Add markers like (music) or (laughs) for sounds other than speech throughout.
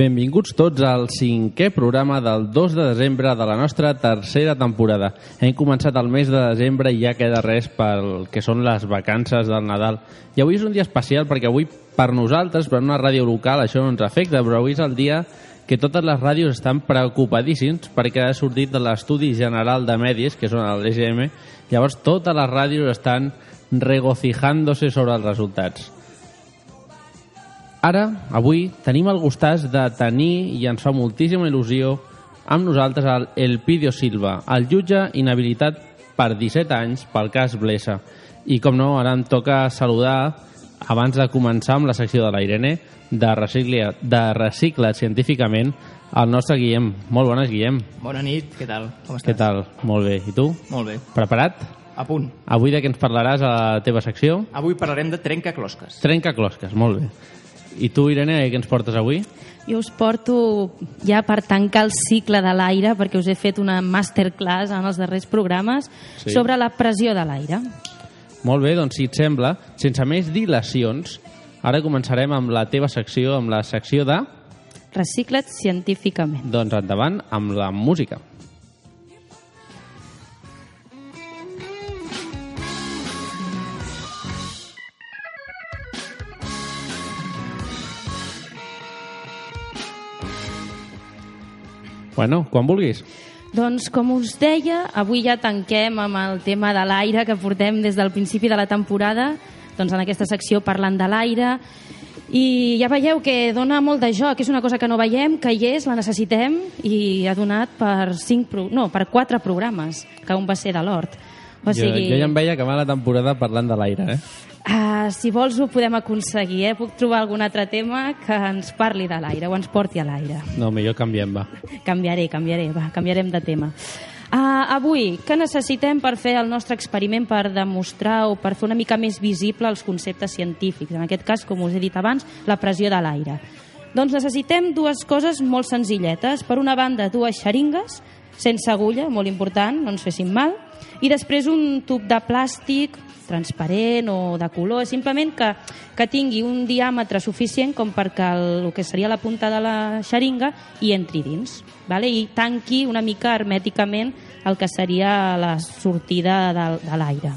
Benvinguts tots al cinquè programa del 2 de desembre de la nostra tercera temporada. Hem començat el mes de desembre i ja queda res pel que són les vacances del Nadal. I avui és un dia especial perquè avui per nosaltres, per una ràdio local, això no ens afecta, però avui és el dia que totes les ràdios estan preocupadíssims perquè ha sortit de l'Estudi General de Medis, que són l'EGM, llavors totes les ràdios estan regocijándose sobre els resultats. Ara, avui, tenim el gustàs de tenir, i ens fa moltíssima il·lusió, amb nosaltres el Elpidio Silva, el jutge inhabilitat per 17 anys pel cas Blesa. I com no, ara em toca saludar, abans de començar amb la secció de la Irene, de Recicla, de Recicla Científicament, el nostre Guillem. Molt bones, Guillem. Bona nit, què tal? Com estàs? Què tal? Molt bé. I tu? Molt bé. Preparat? A punt. Avui de què ens parlaràs a la teva secció? Avui parlarem de trencaclosques. Trenca closques, molt bé. I tu, Irene, què ens portes avui? Jo us porto ja per tancar el cicle de l'aire, perquè us he fet una masterclass en els darrers programes Sí. sobre la pressió de l'aire. Molt bé, doncs si et sembla, sense més dilacions, ara començarem amb la teva secció, amb la secció de... Recicla't científicament. Doncs endavant amb la música. Bueno, quan vulguis. Doncs, com us deia, avui ja tanquem amb el tema de l'aire que portem des del principi de la temporada, doncs en aquesta secció parlant de l'aire, i ja veieu que dona molt de joc, és una cosa que no veiem, que hi és, la necessitem, i ha donat per, cinc no, per quatre programes, que un va ser de l'hort. O sigui, Jo, jo ja em veia que va la temporada parlant de l'aire, eh? ah, si vols ho podem aconseguir, eh? puc trobar algun altre tema que ens parli de l'aire o ens porti a l'aire. No, millor canviem, va. Canviaré, canviaré, va, canviarem de tema. Uh, avui, què necessitem per fer el nostre experiment per demostrar o per fer una mica més visible els conceptes científics? En aquest cas, com us he dit abans, la pressió de l'aire. Doncs necessitem dues coses molt senzilletes. Per una banda, dues xeringues, sense agulla, molt important, no ens fessin mal, i després un tub de plàstic transparent o de color, simplement que, que tingui un diàmetre suficient com perquè el, el que seria la punta de la xeringa hi entri dins vale? i tanqui una mica hermèticament el que seria la sortida de, de l'aire.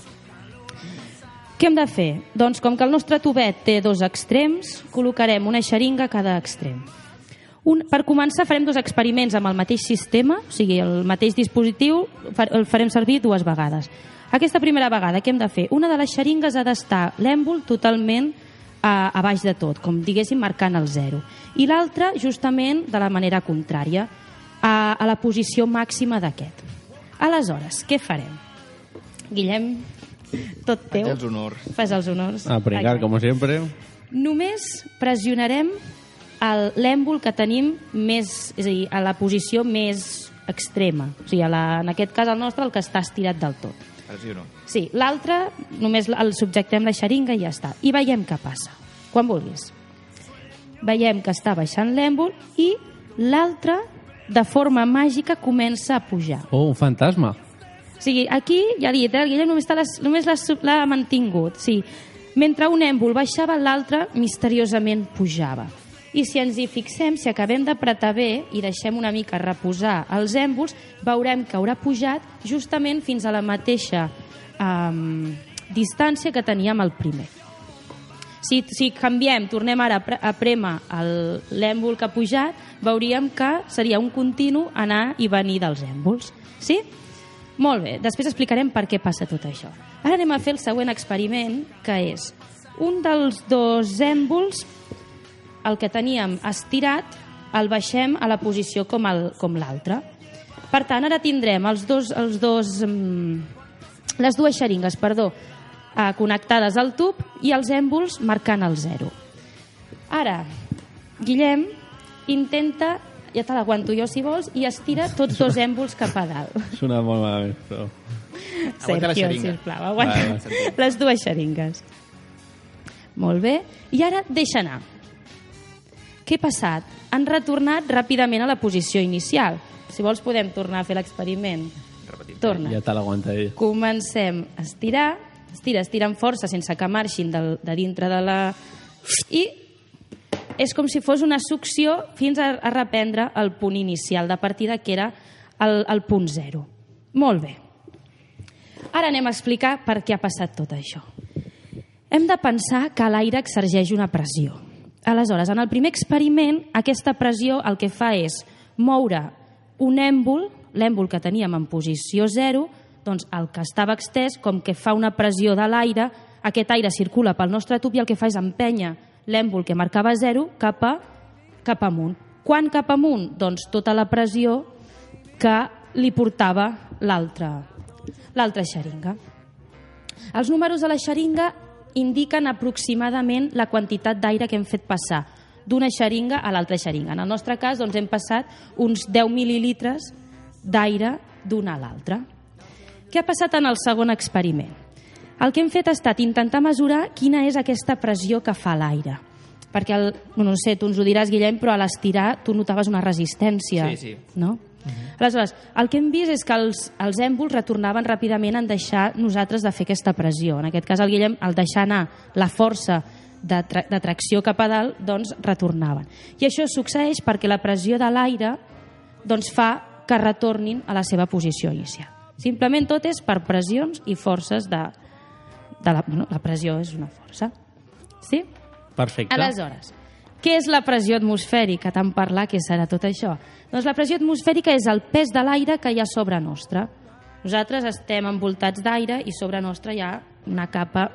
Què hem de fer? Doncs com que el nostre tubet té dos extrems, col·locarem una xeringa a cada extrem. Un, per començar farem dos experiments amb el mateix sistema, o sigui, el mateix dispositiu el farem servir dues vegades. Aquesta primera vegada, què hem de fer? Una de les xeringues ha d'estar l'èmbol totalment a, a baix de tot, com diguéssim marcant el zero. I l'altra, justament, de la manera contrària, a, a la posició màxima d'aquest. Aleshores, què farem? Guillem, tot teu. Faig els honors. Fas els honors. A pringar, Exacte. com sempre. Només pressionarem l'èmbol que tenim més, és a dir, a la posició més extrema. O sigui, a la, en aquest cas el nostre, el que està estirat del tot. Pressiono. Sí, l'altre només el subjectem la xeringa i ja està. I veiem què passa. Quan vulguis. Veiem que està baixant l'èmbol i l'altre, de forma màgica, comença a pujar. Oh, un fantasma. O sigui, aquí, ja he dit, eh, el Guillem només l'ha només l'ha mantingut. Sí. Mentre un èmbol baixava, l'altre misteriosament pujava. I si ens hi fixem, si acabem d'apretar bé i deixem una mica reposar els èmbols, veurem que haurà pujat justament fins a la mateixa um, distància que teníem el primer. Si, si canviem, tornem ara a pre- a prémer el- l'èmbol que ha pujat, veuríem que seria un continu anar i venir dels èmbols. Sí? Molt bé, després explicarem per què passa tot això. Ara anem a fer el següent experiment, que és un dels dos èmbols, el que teníem estirat, el baixem a la posició com el- com l'altre. Per tant, ara tindrem els dos, els dos, mm, les dues xeringues perdó, eh, connectades al tub i els èmbols marcant el zero. Ara, Guillem intenta, ja te l'aguanto jo si vols, i estira tots dos èmbols cap a dalt. (laughs) Sona molt malament, però... Aguanta la Sergio, xeringa. sisplau, aguanta Vale, vale. les dues xeringues. Molt bé. I ara deixa anar. Què ha passat? Han retornat ràpidament a la posició inicial. Si vols podem tornar a fer l'experiment. Repetim. Torna. Ja te l'aguanta ell. Comencem a estirar, estira, estira amb força sense que marxin del, de dintre de la... I és com si fos una succió fins a, a reprendre el punt inicial de partida, que era el, el punt zero. Molt bé. Ara anem a explicar per què ha passat tot això. Hem de pensar que l'aire exergeix una pressió. Aleshores, en el primer experiment, aquesta pressió el que fa és moure un èmbol, l'èmbol que teníem en posició zero, doncs el que estava extès, com que fa una pressió de l'aire, aquest aire circula pel nostre tub i el que fa és empènyer l'èmbol que marcava zero cap, a, cap amunt. Quan cap amunt? Doncs tota la pressió que li portava l'altra l'altra xeringa. Els números de la xeringa indiquen aproximadament la quantitat d'aire que hem fet passar d'una xeringa a l'altra xeringa. En el nostre cas, doncs, hem passat uns 10 mil·lilitres d'aire d'una a l'altra. Què ha passat en el segon experiment? El que hem fet ha estat intentar mesurar quina és aquesta pressió que fa l'aire. Perquè, el, no, no sé, tu ens ho diràs, Guillem, però a l'estirar tu notaves una resistència. Sí, sí. No? Aleshores, el que hem vist és que els, els èmbols retornaven ràpidament en deixar nosaltres de fer aquesta pressió. En aquest cas, el Guillem, al deixar anar la força de, tra de tracció cap a dalt, doncs retornaven. I això succeeix perquè la pressió de l'aire doncs, fa que retornin a la seva posició inicial. Simplement tot és per pressions i forces de, de la, bueno, la pressió és una força. Sí? Perfecte. Aleshores, què és la pressió atmosfèrica? Tant parlar que serà tot això. Doncs la pressió atmosfèrica és el pes de l'aire que hi ha sobre nostre. Nosaltres estem envoltats d'aire i sobre nostre hi ha una capa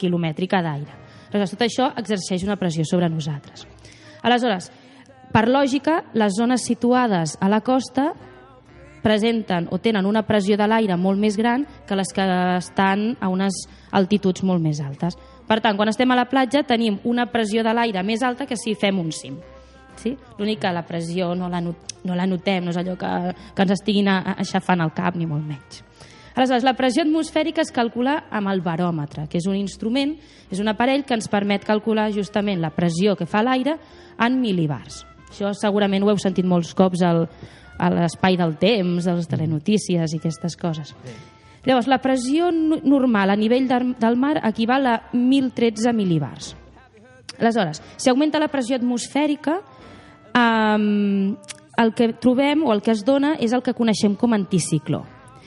quilomètrica d'aire. Aleshores, tot això exerceix una pressió sobre nosaltres. Aleshores, per lògica, les zones situades a la costa presenten o tenen una pressió de l'aire molt més gran que les que estan a unes altituds molt més altes. Per tant, quan estem a la platja tenim una pressió de l'aire més alta que si fem un cim. Sí? L'únic que la pressió no la, not no la notem, no és allò que, que ens estiguin aixafant el cap, ni molt menys. Aleshores, la pressió atmosfèrica es calcula amb el baròmetre, que és un instrument, és un aparell que ens permet calcular justament la pressió que fa l'aire en mil·libars. Això segurament ho heu sentit molts cops al, a l'espai del temps, a les telenotícies i aquestes coses. Llavors, la pressió no- normal a nivell del, mar equival a 1.013 mil·libars. Aleshores, si augmenta la pressió atmosfèrica, um, el que trobem o el que es dona és el que coneixem com anticicló.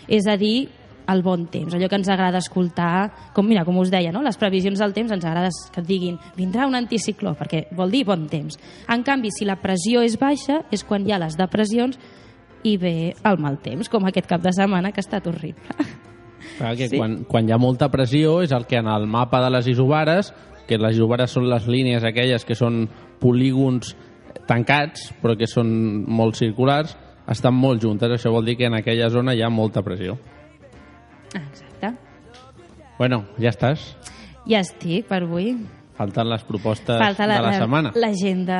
És a dir, el bon temps, allò que ens agrada escoltar, com, mira, com us deia, no? les previsions del temps ens agrada que et diguin vindrà un anticicló, perquè vol dir bon temps. En canvi, si la pressió és baixa, és quan hi ha les depressions i ve el mal temps, com aquest cap de setmana que ha estat horrible. Clar que Sí. quan, quan hi ha molta pressió és el que en el mapa de les isobares, que les isobares són les línies aquelles que són polígons tancats, però que són molt circulars, estan molt juntes. Això vol dir que en aquella zona hi ha molta pressió. Exacte. Bueno, ja estàs. Ja estic per avui. Falten les propostes Falta la, de la, setmana. l'agenda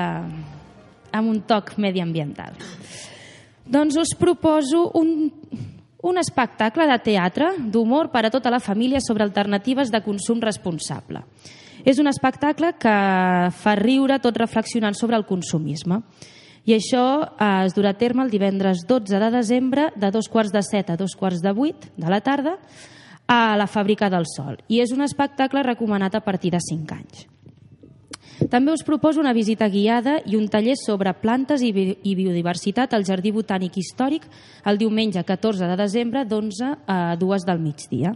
amb un toc mediambiental. Doncs us proposo un, un espectacle de teatre d'humor per a tota la família sobre alternatives de consum responsable. És un espectacle que fa riure tot reflexionant sobre el consumisme. I això eh, es durà a terme el divendres 12 de desembre de dos quarts de set a dos quarts de vuit de la tarda a la Fàbrica del Sol. I és un espectacle recomanat a partir de 5 anys. També us proposo una visita guiada i un taller sobre plantes i, bi i biodiversitat al Jardí Botànic Històric el diumenge 14 de desembre d'11 a 2 del migdia.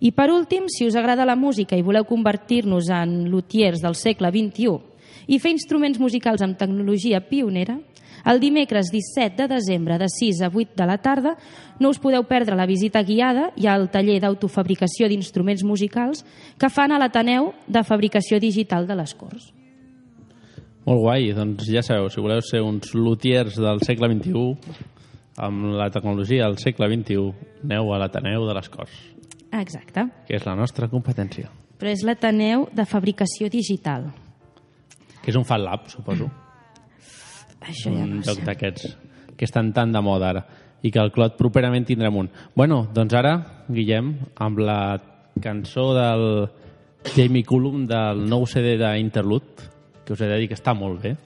I per últim, si us agrada la música i voleu convertir-nos en luthiers del segle XXI i fer instruments musicals amb tecnologia pionera, El dimecres 17 de desembre de 6 a 8 de la tarda no us podeu perdre la visita guiada i el taller d'autofabricació d'instruments musicals que fan a l'Ateneu de Fabricació Digital de les Corts. Molt guai, doncs ja sabeu, si voleu ser uns luthiers del segle XXI, amb la tecnologia del segle XXI, aneu a l'Ateneu de les Corts, Exacte. que és la nostra competència. Però és l'Ateneu de Fabricació Digital. Que és un Fat Lab, suposo. Això ja un sé. d'aquests que estan tan de moda ara i que el Clot properament tindrem un. Bueno, doncs ara, Guillem, amb la cançó del Jamie Cullum del nou CD d'Interlude, que us he de dir que està molt bé,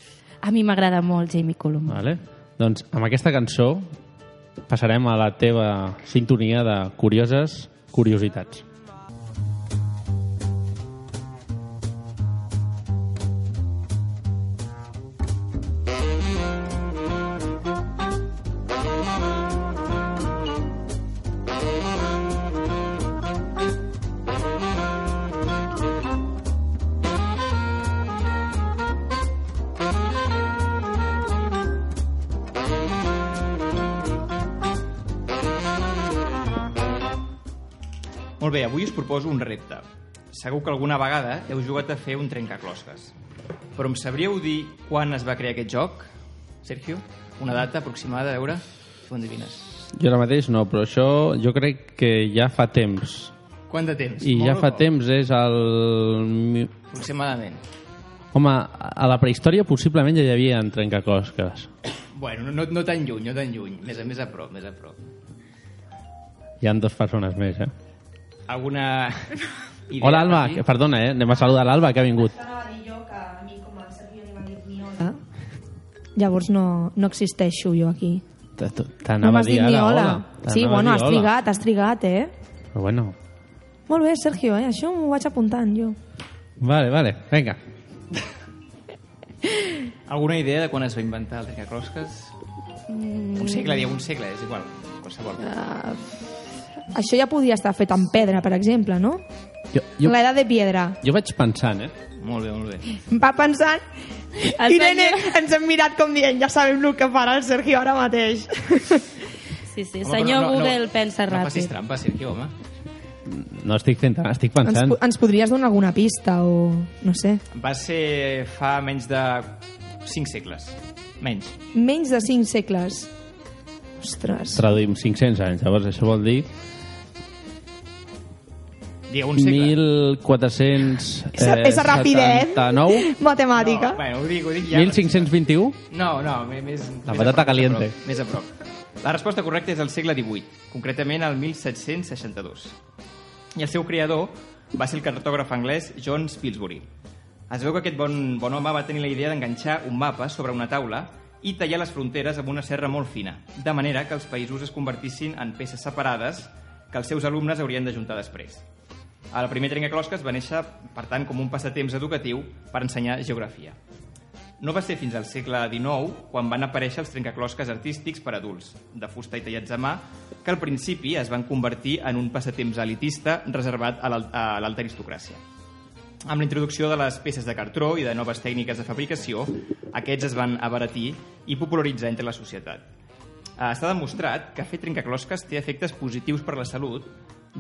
A mi m'agrada molt Jamie Cullum. vale? doncs amb aquesta cançó passarem a la teva sintonia de curioses curiositats. Proposo un repte. Segur que alguna vegada heu jugat a fer un trencaclosques. Però em sabríeu dir quan es va crear aquest joc? Sergio? Una data aproximada, a veure si ho endevines. Jo ara mateix no, però això jo crec que ja fa temps. Quant de temps? I Molt ja fa poc? temps és el... Aproximadament. Home, a la prehistòria possiblement ja hi havia trencaclosques. Bueno, no, no tan lluny, no tan lluny. Més a, més a prop, més a prop. Hi han dues persones més, eh? Alguna (laughs) idea? Hola, Alba. Que, perdona, eh? Anem a saludar l'Alba, que ha vingut. Llavors no, no existeixo jo aquí. T'anava a m'has dir dit ni ara, hola. Sí, bueno, has trigat, has trigat, eh? Però bueno, Molt bé, Sergio, eh? Això m'ho vaig apuntant jo. vale, vale, vinga. Alguna idea de quan es va inventar el trencaclosques? Un segle, dieu un segle, és igual. Qualsevol. Això ja podia estar fet amb pedra, per exemple, no? Jo, jo, L'edat de piedra. jo vaig pensant, eh? Molt bé, molt bé. Va pensant... El Irene, senyor- ens hem mirat com dient, ja sabem el que farà el Sergio ara mateix. Sí, sí. Home, Senyor però Google pensa No facis ràpid. trampa, Sergio, home. No estic fent, estic Ens, pensant. po- ens podries donar alguna pista o... no sé. Va ser fa menys de 5 segles. Menys. Menys de 5 segles. Ostres. Traduïm 500 anys, llavors això vol dir Digueu un segle. 1400... Esa, esa rapidez. 79? Matemàtica. No, bueno, ho dic, ho dic ja. 1521? No, no, més... La patata caliente. Més a prop. Més a prop. La resposta correcta és el segle XVIII, concretament el 1762. I el seu creador va ser el cartògraf anglès John Spilsbury. Es veu que aquest bon, bon home va tenir la idea d'enganxar un mapa sobre una taula i tallar les fronteres amb una serra molt fina, de manera que els països es convertissin en peces separades que els seus alumnes haurien d'ajuntar després. El primer trencaclosques va néixer, per tant, com un passatemps educatiu per ensenyar geografia. No va ser fins al segle XIX quan van aparèixer els trencaclosques artístics per adults, de fusta i tallats a mà, que al principi es van convertir en un passatemps elitista reservat a a l'alta aristocràcia. Amb la introducció de les peces de cartró i de noves tècniques de fabricació, aquests es van abaratir i popularitzar entre la societat. Eh, Està demostrat que fer trencaclosques té efectes positius per la salut,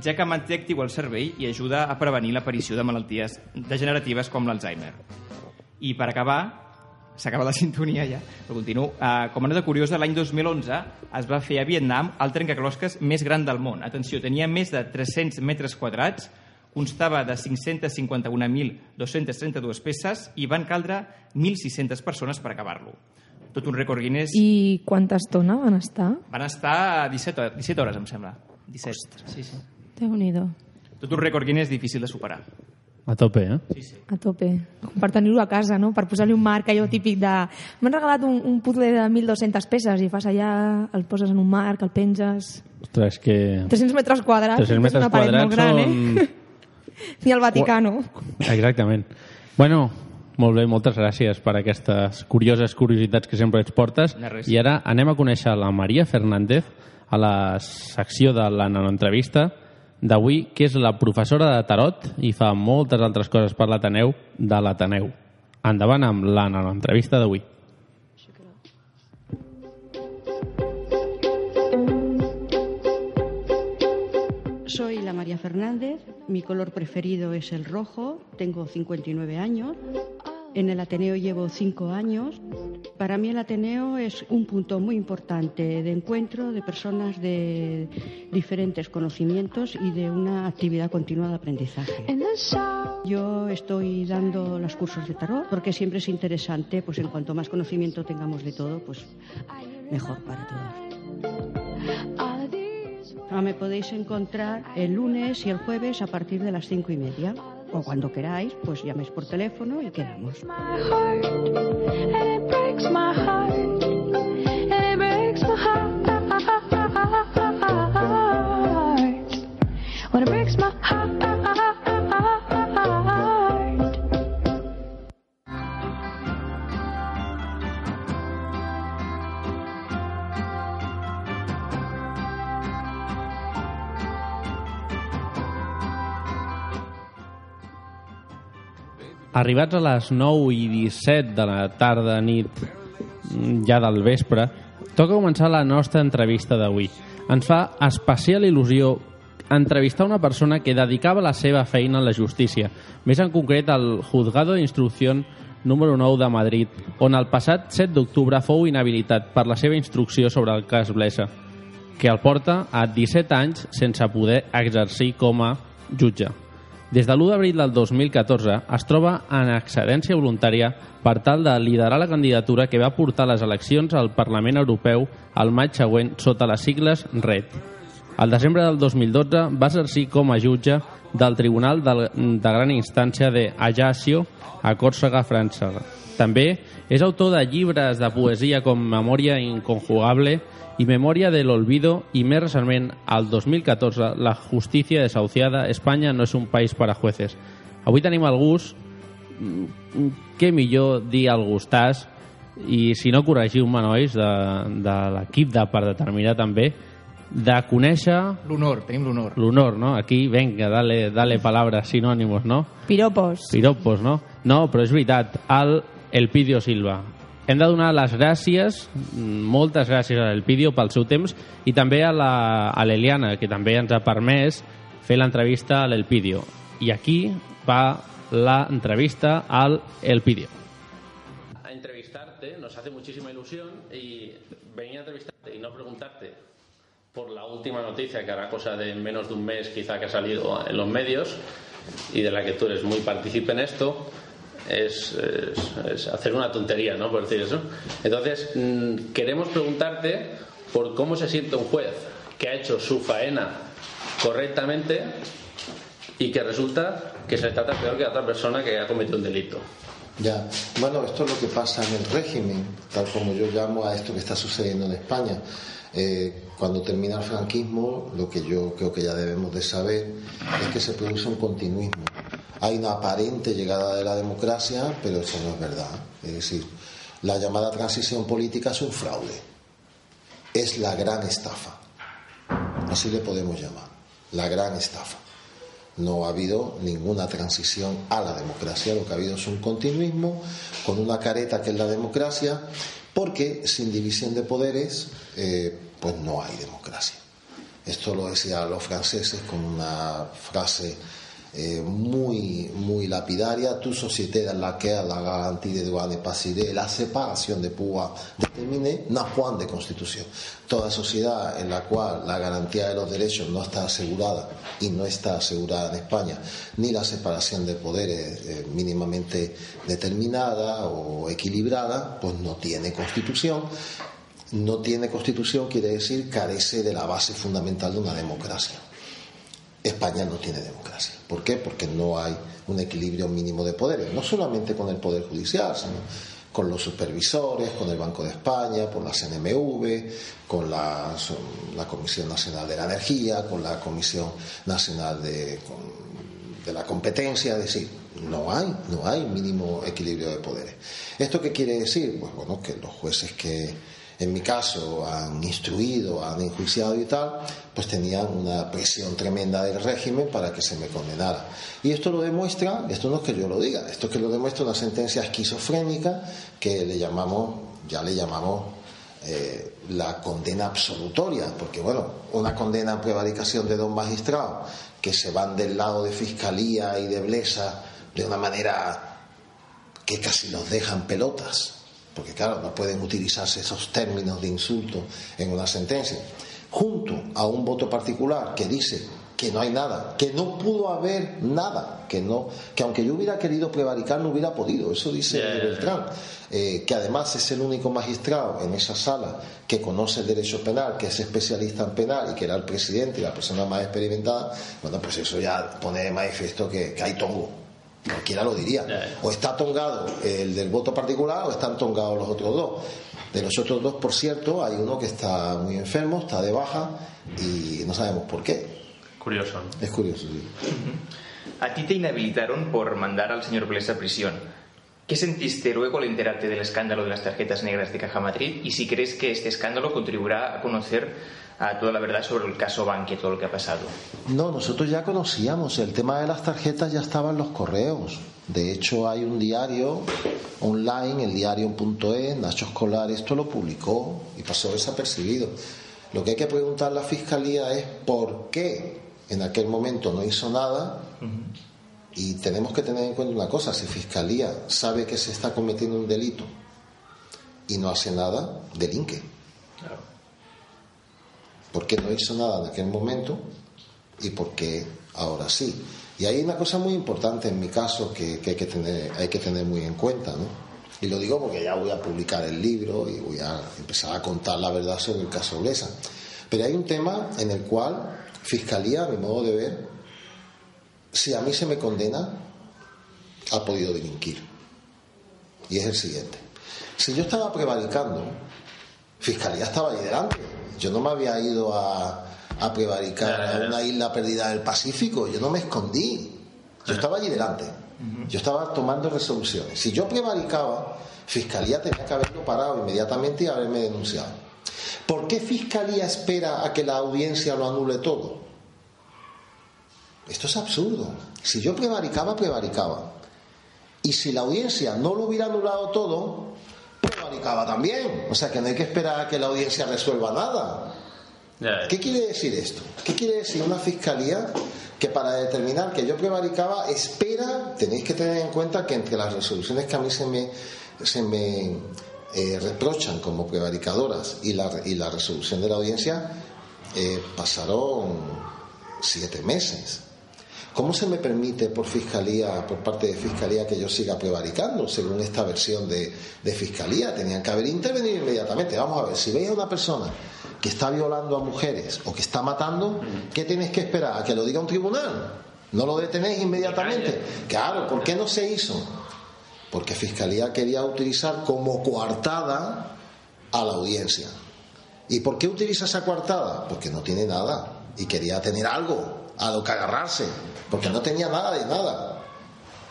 ja que manté actiu el cervell i ajuda a prevenir l'aparició de malalties degeneratives com l'Alzheimer. I per acabar, s'acaba la (laughs) sintonia ja, però continuo. Uh, com a nota curiosa, l'any 2011 es va fer a Vietnam el trencaclosques més gran del món. Atenció, tenia més de 300 metres quadrats, constava de 551.232 peces i van caldre 1.600 persones per acabar-lo. Tot un rècord Guinness. I... Quanta estona van estar? Van estar 17, hores- 17 hores, em sembla. 17. Sí, sí. Déu-n'hi-do. Tot un rècord Guinness difícil de superar. A tope, eh? Sí, sí. A tope. Com per tenir-ho a casa, no? Per posar-li un marc allò típic de... M'han regalat un, un puzzle de 1.200 peces i fas allà, el poses en un marc, el penges... Ostres, que... 300 metres quadrats. 300 és metres una paret molt quadrats gran, són... eh? (laughs) Ni al Vaticano. Exactament. Bueno, molt bé, moltes gràcies per aquestes curioses curiositats que sempre ens portes. I ara anem a conèixer la Maria Fernández a la secció de la nanoentrevista d'avui, que és la professora de tarot i fa moltes altres coses per l'Ateneu de l'Ateneu. Endavant amb l'Anna, l'entrevista d'avui. Soy la María Fernández, mi color preferido es el rojo, tengo 59 años. En el Ateneo llevo 5 años. Para mí el Ateneo es un punto muy importante de encuentro de personas de diferentes conocimientos y de una actividad continua de aprendizaje. Yo estoy dando los cursos de tarot porque siempre es interesante, pues en cuanto más conocimiento tengamos de todo, pues mejor para todos. Ah, Me podéis encontrar el lunes y el jueves a partir de las cinco y media. O cuando queráis, pues llaméis por teléfono y quedamos. Arribats a les 9 i 17 de la tarda, nit, ja del vespre, toca començar la nostra entrevista d'avui. Ens fa especial il·lusió entrevistar una persona que dedicava la seva feina a la justícia, més en concret al Juzgado d'Instrucció número 9 de Madrid, on el passat 7 d'octubre fou inhabilitat per la seva instrucció sobre el cas Blesa, que el porta a 17 anys sense poder exercir com a jutge. Des de l'1 d'abril del 2014 es troba en excedència voluntària per tal de liderar la candidatura que va portar les eleccions al Parlament Europeu al maig següent sota les sigles RED. Al desembre del 2012 va exercir com a jutge del Tribunal de, de Gran Instància de Ajaccio a Còrsega, França. També és autor de llibres de poesia com Memòria inconjugable i Memòria del olvido i més recentment, al 2014, La justícia desahuciada, Espanya no és un país para jueces. Avui tenim el gust, mm, què millor dir el gustàs, i si no corregiu-me, nois, de, de l'equip de per determinar també, de conèixer L'honor, tenim l'honor. l'honor, no? Aquí, venga, dale, dale palabras, sinònimos, no? Piropos. Piropos, no? No, però és veritat, el Elpidio Silva. Hem de donar les gràcies, mm, moltes gràcies a l'Elpidio pel seu temps i també a l'Eliana, que també ens ha permès fer l'entrevista a l'Elpidio. I aquí va l'entrevista al Elpidio. A entrevistarte nos hace muchísima ilusión y venir a entrevistarte y no preguntarte por la última noticia que hará cosa de menos de un mes quizá que ha salido en los medios y de la que tú eres muy partícipe en esto es, hacer una tontería, ¿no? Por decir eso. Entonces, mm, queremos preguntarte por cómo se siente un juez que ha hecho su faena correctamente y que resulta que se le trata peor que a otra persona que ha cometido un delito. Ya, bueno, esto es lo que pasa en el régimen, tal como yo llamo a esto que está sucediendo en España. Eh, cuando termina el franquismo, lo que yo creo que ya debemos de saber es que se produce un continuismo. Hay una aparente llegada de la democracia, pero eso no es verdad. Es decir, la llamada transición política es un fraude. Es la gran estafa. Así le podemos llamar. La gran estafa. No ha habido ninguna transición a la democracia, lo que ha habido es un continuismo con una careta que es la democracia, porque sin división de poderes, eh, pues no hay democracia. Esto lo decían los franceses con una frase eh, muy, muy lapidaria. Tu société dans laquelle la des droits n'est pas assurée, la separación de pouvoir déterminée n'a point de constitución. Toda sociedad en la cual la garantía de los derechos no está asegurada y no está asegurada en España, ni la separación de poderes eh, mínimamente determinada o equilibrada, pues no tiene constitución. No tiene constitución quiere decir carece de la base fundamental de una democracia. España no tiene democracia. ¿Por qué? Porque no hay un equilibrio mínimo de poderes, no solamente con el Poder Judicial, sino con los supervisores, con el Banco de España, por la CNMV, con la, Comisión Nacional de la Energía, con la Comisión Nacional de, con- de la Competencia, es decir, no hay, no hay mínimo equilibrio de poderes. ¿Esto qué quiere decir? Pues bueno, que los jueces que en mi caso han instruido, han enjuiciado y tal, pues tenían una presión tremenda del régimen para que se me condenara. Y esto lo demuestra, esto no es que yo lo diga, esto es que lo demuestra una sentencia esquizofrénica que le llamamos, ya le llamamos eh, la condena absolutoria, porque bueno, una condena en prevaricación de dos magistrados que se van del lado de Fiscalía y de Blesa de una manera que casi los dejan pelotas, porque claro, no pueden utilizarse esos términos de insulto en una sentencia, junto a un voto particular que dice que no hay nada, que no pudo haber nada, que no, que aunque yo hubiera querido prevaricar no hubiera podido, eso dice ya, ya. Beltrán, eh, que además es el único magistrado en esa sala que conoce el derecho penal, que es especialista en penal y que era el presidente y la persona más experimentada, bueno, pues eso ya pone de manifiesto que, que hay tongo. Cualquiera lo diría. O está tongado el del voto particular o están tongados los otros dos. De los otros dos, por cierto, hay uno que está muy enfermo, está de baja y no sabemos por qué. Curioso. ¿no? Es curioso. sí. A ti te inhabilitaron por mandar al señor Blesa a prisión. ¿Qué sentiste luego al enterarte del escándalo de las tarjetas negras de Caja Madrid? Y si crees que este escándalo contribuirá a conocer a toda la verdad sobre el caso Banque, todo lo que ha pasado. No, nosotros ya conocíamos, el tema de las tarjetas ya estaba en los correos. De hecho, hay un diario online, el diario.es, Nacho Escolar, esto lo publicó y pasó desapercibido. Lo que hay que preguntar a la Fiscalía es por qué en aquel momento no hizo nada y tenemos que tener en cuenta una cosa, si Fiscalía sabe que se está cometiendo un delito y no hace nada, delinque. ¿Por qué no hizo nada en aquel momento y por qué ahora sí? Y hay una cosa muy importante en mi caso que, que hay, que tener, hay que tener muy en cuenta, ¿no? Y lo digo porque ya voy a publicar el libro y voy a empezar a contar la verdad sobre el caso Blesa. Pero hay un tema en el cual Fiscalía, a mi modo de ver, si a mí se me condena, ha podido delinquir. Y es el siguiente. Si yo estaba prevaricando, Fiscalía estaba ahí delante. Yo no me había ido a, a prevaricar a una isla perdida del Pacífico. Yo no me escondí. Yo estaba allí delante. Yo estaba tomando resoluciones. Si yo prevaricaba, Fiscalía tenía que haberlo parado inmediatamente y haberme denunciado. ¿Por qué Fiscalía espera a que la audiencia lo anule todo? Esto es absurdo. Si yo prevaricaba, prevaricaba. Y si la audiencia no lo hubiera anulado todo, prevaricaba también. O sea que no hay que esperar a que la audiencia resuelva nada. ¿Qué quiere decir esto? ¿Qué quiere decir una fiscalía que para determinar que yo prevaricaba espera, tenéis que tener en cuenta que entre las resoluciones que a mí se me, se me eh, reprochan como prevaricadoras y la, y la resolución de la audiencia eh, pasaron siete meses. ¿Cómo se me permite por fiscalía, por parte de fiscalía, que yo siga prevaricando? Según esta versión de, de fiscalía, tenían que haber intervenido inmediatamente. Vamos a ver, si veis a una persona que está violando a mujeres o que está matando, ¿qué tenéis que esperar? ¿A que lo diga un tribunal? ¿No lo detenéis inmediatamente? Claro, ¿por qué no se hizo? Porque fiscalía quería utilizar como coartada a la audiencia. ¿Y por qué utiliza esa coartada? Porque no tiene nada y quería tener algo a lo que agarrarse, porque no tenía nada de nada.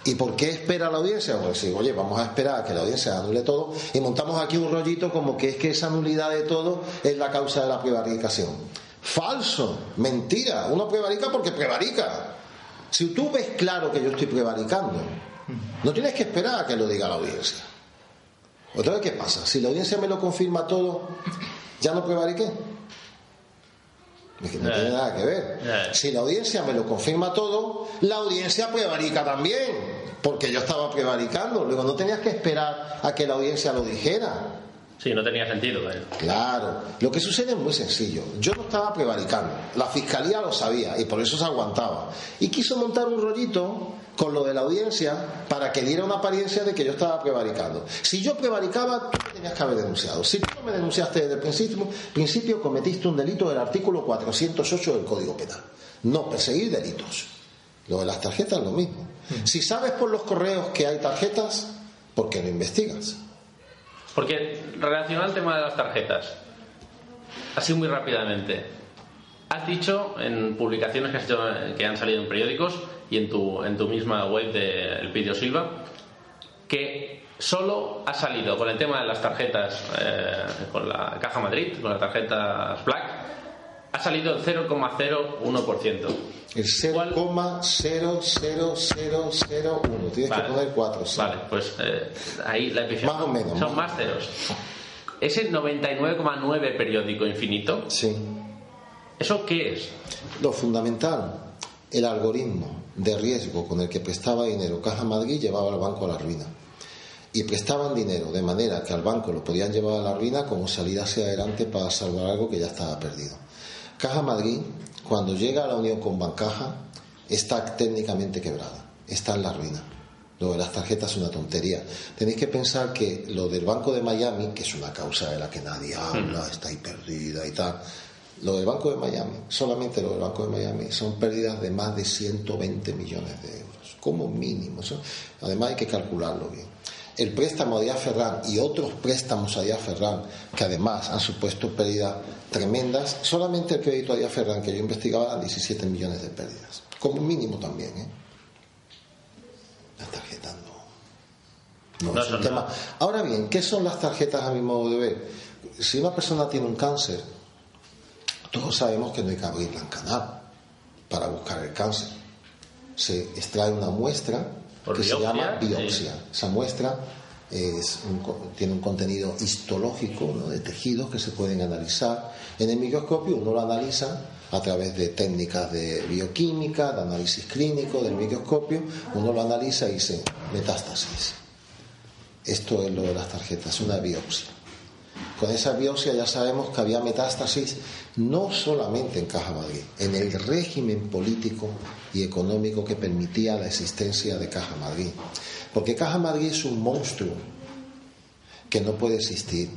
¿Y por qué espera la audiencia? Pues decir, oye, vamos a esperar a que la audiencia anule todo y montamos aquí un rollito como que es que esa nulidad de todo es la causa de la prevaricación. Falso, mentira. Uno prevarica porque prevarica. Si tú ves claro que yo estoy prevaricando, no tienes que esperar a que lo diga la audiencia. Otra vez, ¿qué pasa? Si la audiencia me lo confirma todo, ¿ya no prevariqué? Es que no tiene nada que ver. Ya. Si la audiencia me lo confirma todo, la audiencia prevarica también, porque yo estaba prevaricando. Luego no tenías que esperar a que la audiencia lo dijera. Sí, no tenía sentido. Claro, lo que sucede es muy sencillo. Yo no estaba prevaricando, la fiscalía lo sabía y por eso se aguantaba. Y quiso montar un rollito con lo de la audiencia para que diera una apariencia de que yo estaba prevaricando. Si yo prevaricaba, tú me tenías que haber denunciado. Si tú no me denunciaste desde el principio, principio cometiste un delito del artículo 408 del Código Penal. No perseguir delitos. Lo de las tarjetas es lo mismo. Si sabes por los correos que hay tarjetas, ¿por qué no investigas? Porque relacionado al tema de las tarjetas, así muy rápidamente, has dicho en publicaciones que, has hecho, eh, que han salido en periódicos y en tu, en tu misma web de Elpidio Silva, que solo ha salido con el tema de las tarjetas, eh, con la Caja Madrid, con las tarjetas Black, ha salido el 0,01%. El 0,00001. Tienes Vale. que poner 4. Vale, pues eh, ahí la pifiado. Más o menos, Son más. más ceros. Ese 99,9 periódico infinito, Sí. ¿eso qué es? Lo fundamental, el algoritmo de riesgo con el que prestaba dinero Caja Madrid llevaba al banco a la ruina. Y prestaban dinero de manera que al banco lo podían llevar a la ruina como salir hacia adelante para salvar algo que ya estaba perdido. Caja Madrid, cuando llega a la unión con Bancaja, está técnicamente quebrada, está en la ruina. Lo de las tarjetas es una tontería. Tenéis que pensar que lo del Banco de Miami, que es una causa de la que nadie habla, está ahí perdida y tal, lo del Banco de Miami, solamente lo del Banco de Miami, son pérdidas de más de 120 millones de euros, como mínimo. Además hay que calcularlo bien. El préstamo a Díaz Ferrán y otros préstamos a Díaz Ferrán, que además han supuesto pérdidas tremendas, solamente el crédito a Díaz Ferrán que yo investigaba eran 17 millones de pérdidas, como mínimo también. ¿eh? Las tarjetas no. No, No es un son tema. Ahora bien, ¿qué son las tarjetas a mi modo de ver? Si una persona tiene un cáncer, todos sabemos que no hay que abrirla en canal para buscar el cáncer. Se extrae una muestra que se biopsia, llama sí. biopsia. Esa muestra es un tiene un contenido histológico de tejidos que se pueden analizar. En el microscopio uno lo analiza a través de técnicas de bioquímica, de análisis clínico del microscopio, uno lo analiza y dice metástasis. Esto es lo de las tarjetas, una biopsia. Con esa biopsia ya sabemos que había metástasis no solamente en Caja Madrid, en el régimen político y económico que permitía la existencia de Caja Madrid. Porque Caja Madrid es un monstruo que no puede existir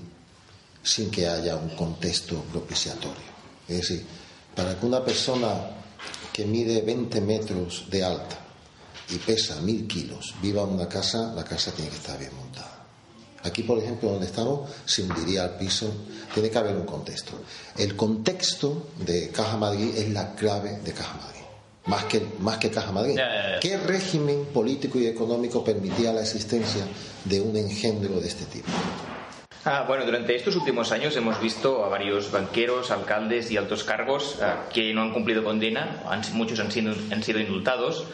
sin que haya un contexto propiciatorio. Es decir, para que una persona que mide 20 metros de alta y pesa 1000 kilos viva en una casa, la casa tiene que estar bien montada. Aquí, por ejemplo, donde estamos, se hundiría al piso. Tiene que haber un contexto. El contexto de Caja Madrid es la clave de Caja Madrid. Más que, más que Caja Madrid. Ya, ya, ya. ¿Qué régimen político y económico permitía la existencia de un engendro de este tipo? Ah, bueno, durante estos últimos años hemos visto a varios banqueros, alcaldes y altos cargos ah, que no han cumplido condena, han- muchos han sido, han sido indultados.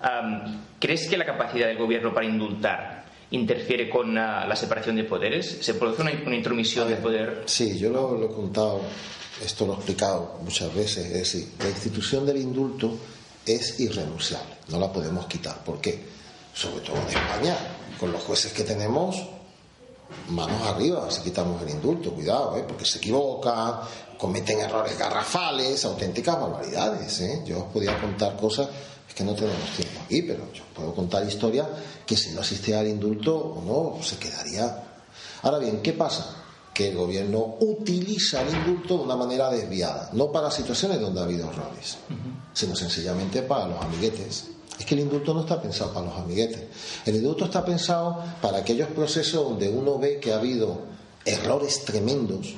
Am, ¿Crees que la capacidad del gobierno para indultar interfiere con ah, la separación de poderes? ¿Se produce una, una intromisión de poder? Sí, yo lo, lo he contado, esto lo he explicado muchas veces. Es decir, la institución del indulto es irrenunciable, no la podemos quitar. ¿Por qué? Sobre todo en España, con los jueces que tenemos, manos arriba si quitamos el indulto, cuidado, ¿eh? porque se equivocan, cometen errores garrafales, auténticas barbaridades. ¿eh? Yo os podía contar cosas, es que no tenemos tiempo aquí, pero yo puedo contar historias que si no existiera el indulto o no, se quedaría. Ahora bien, ¿qué pasa? Que el gobierno utiliza el indulto de una manera desviada, no para situaciones donde ha habido errores, sino sencillamente para los amiguetes. Es que el indulto no está pensado para los amiguetes. El indulto está pensado para aquellos procesos donde uno ve que ha habido errores tremendos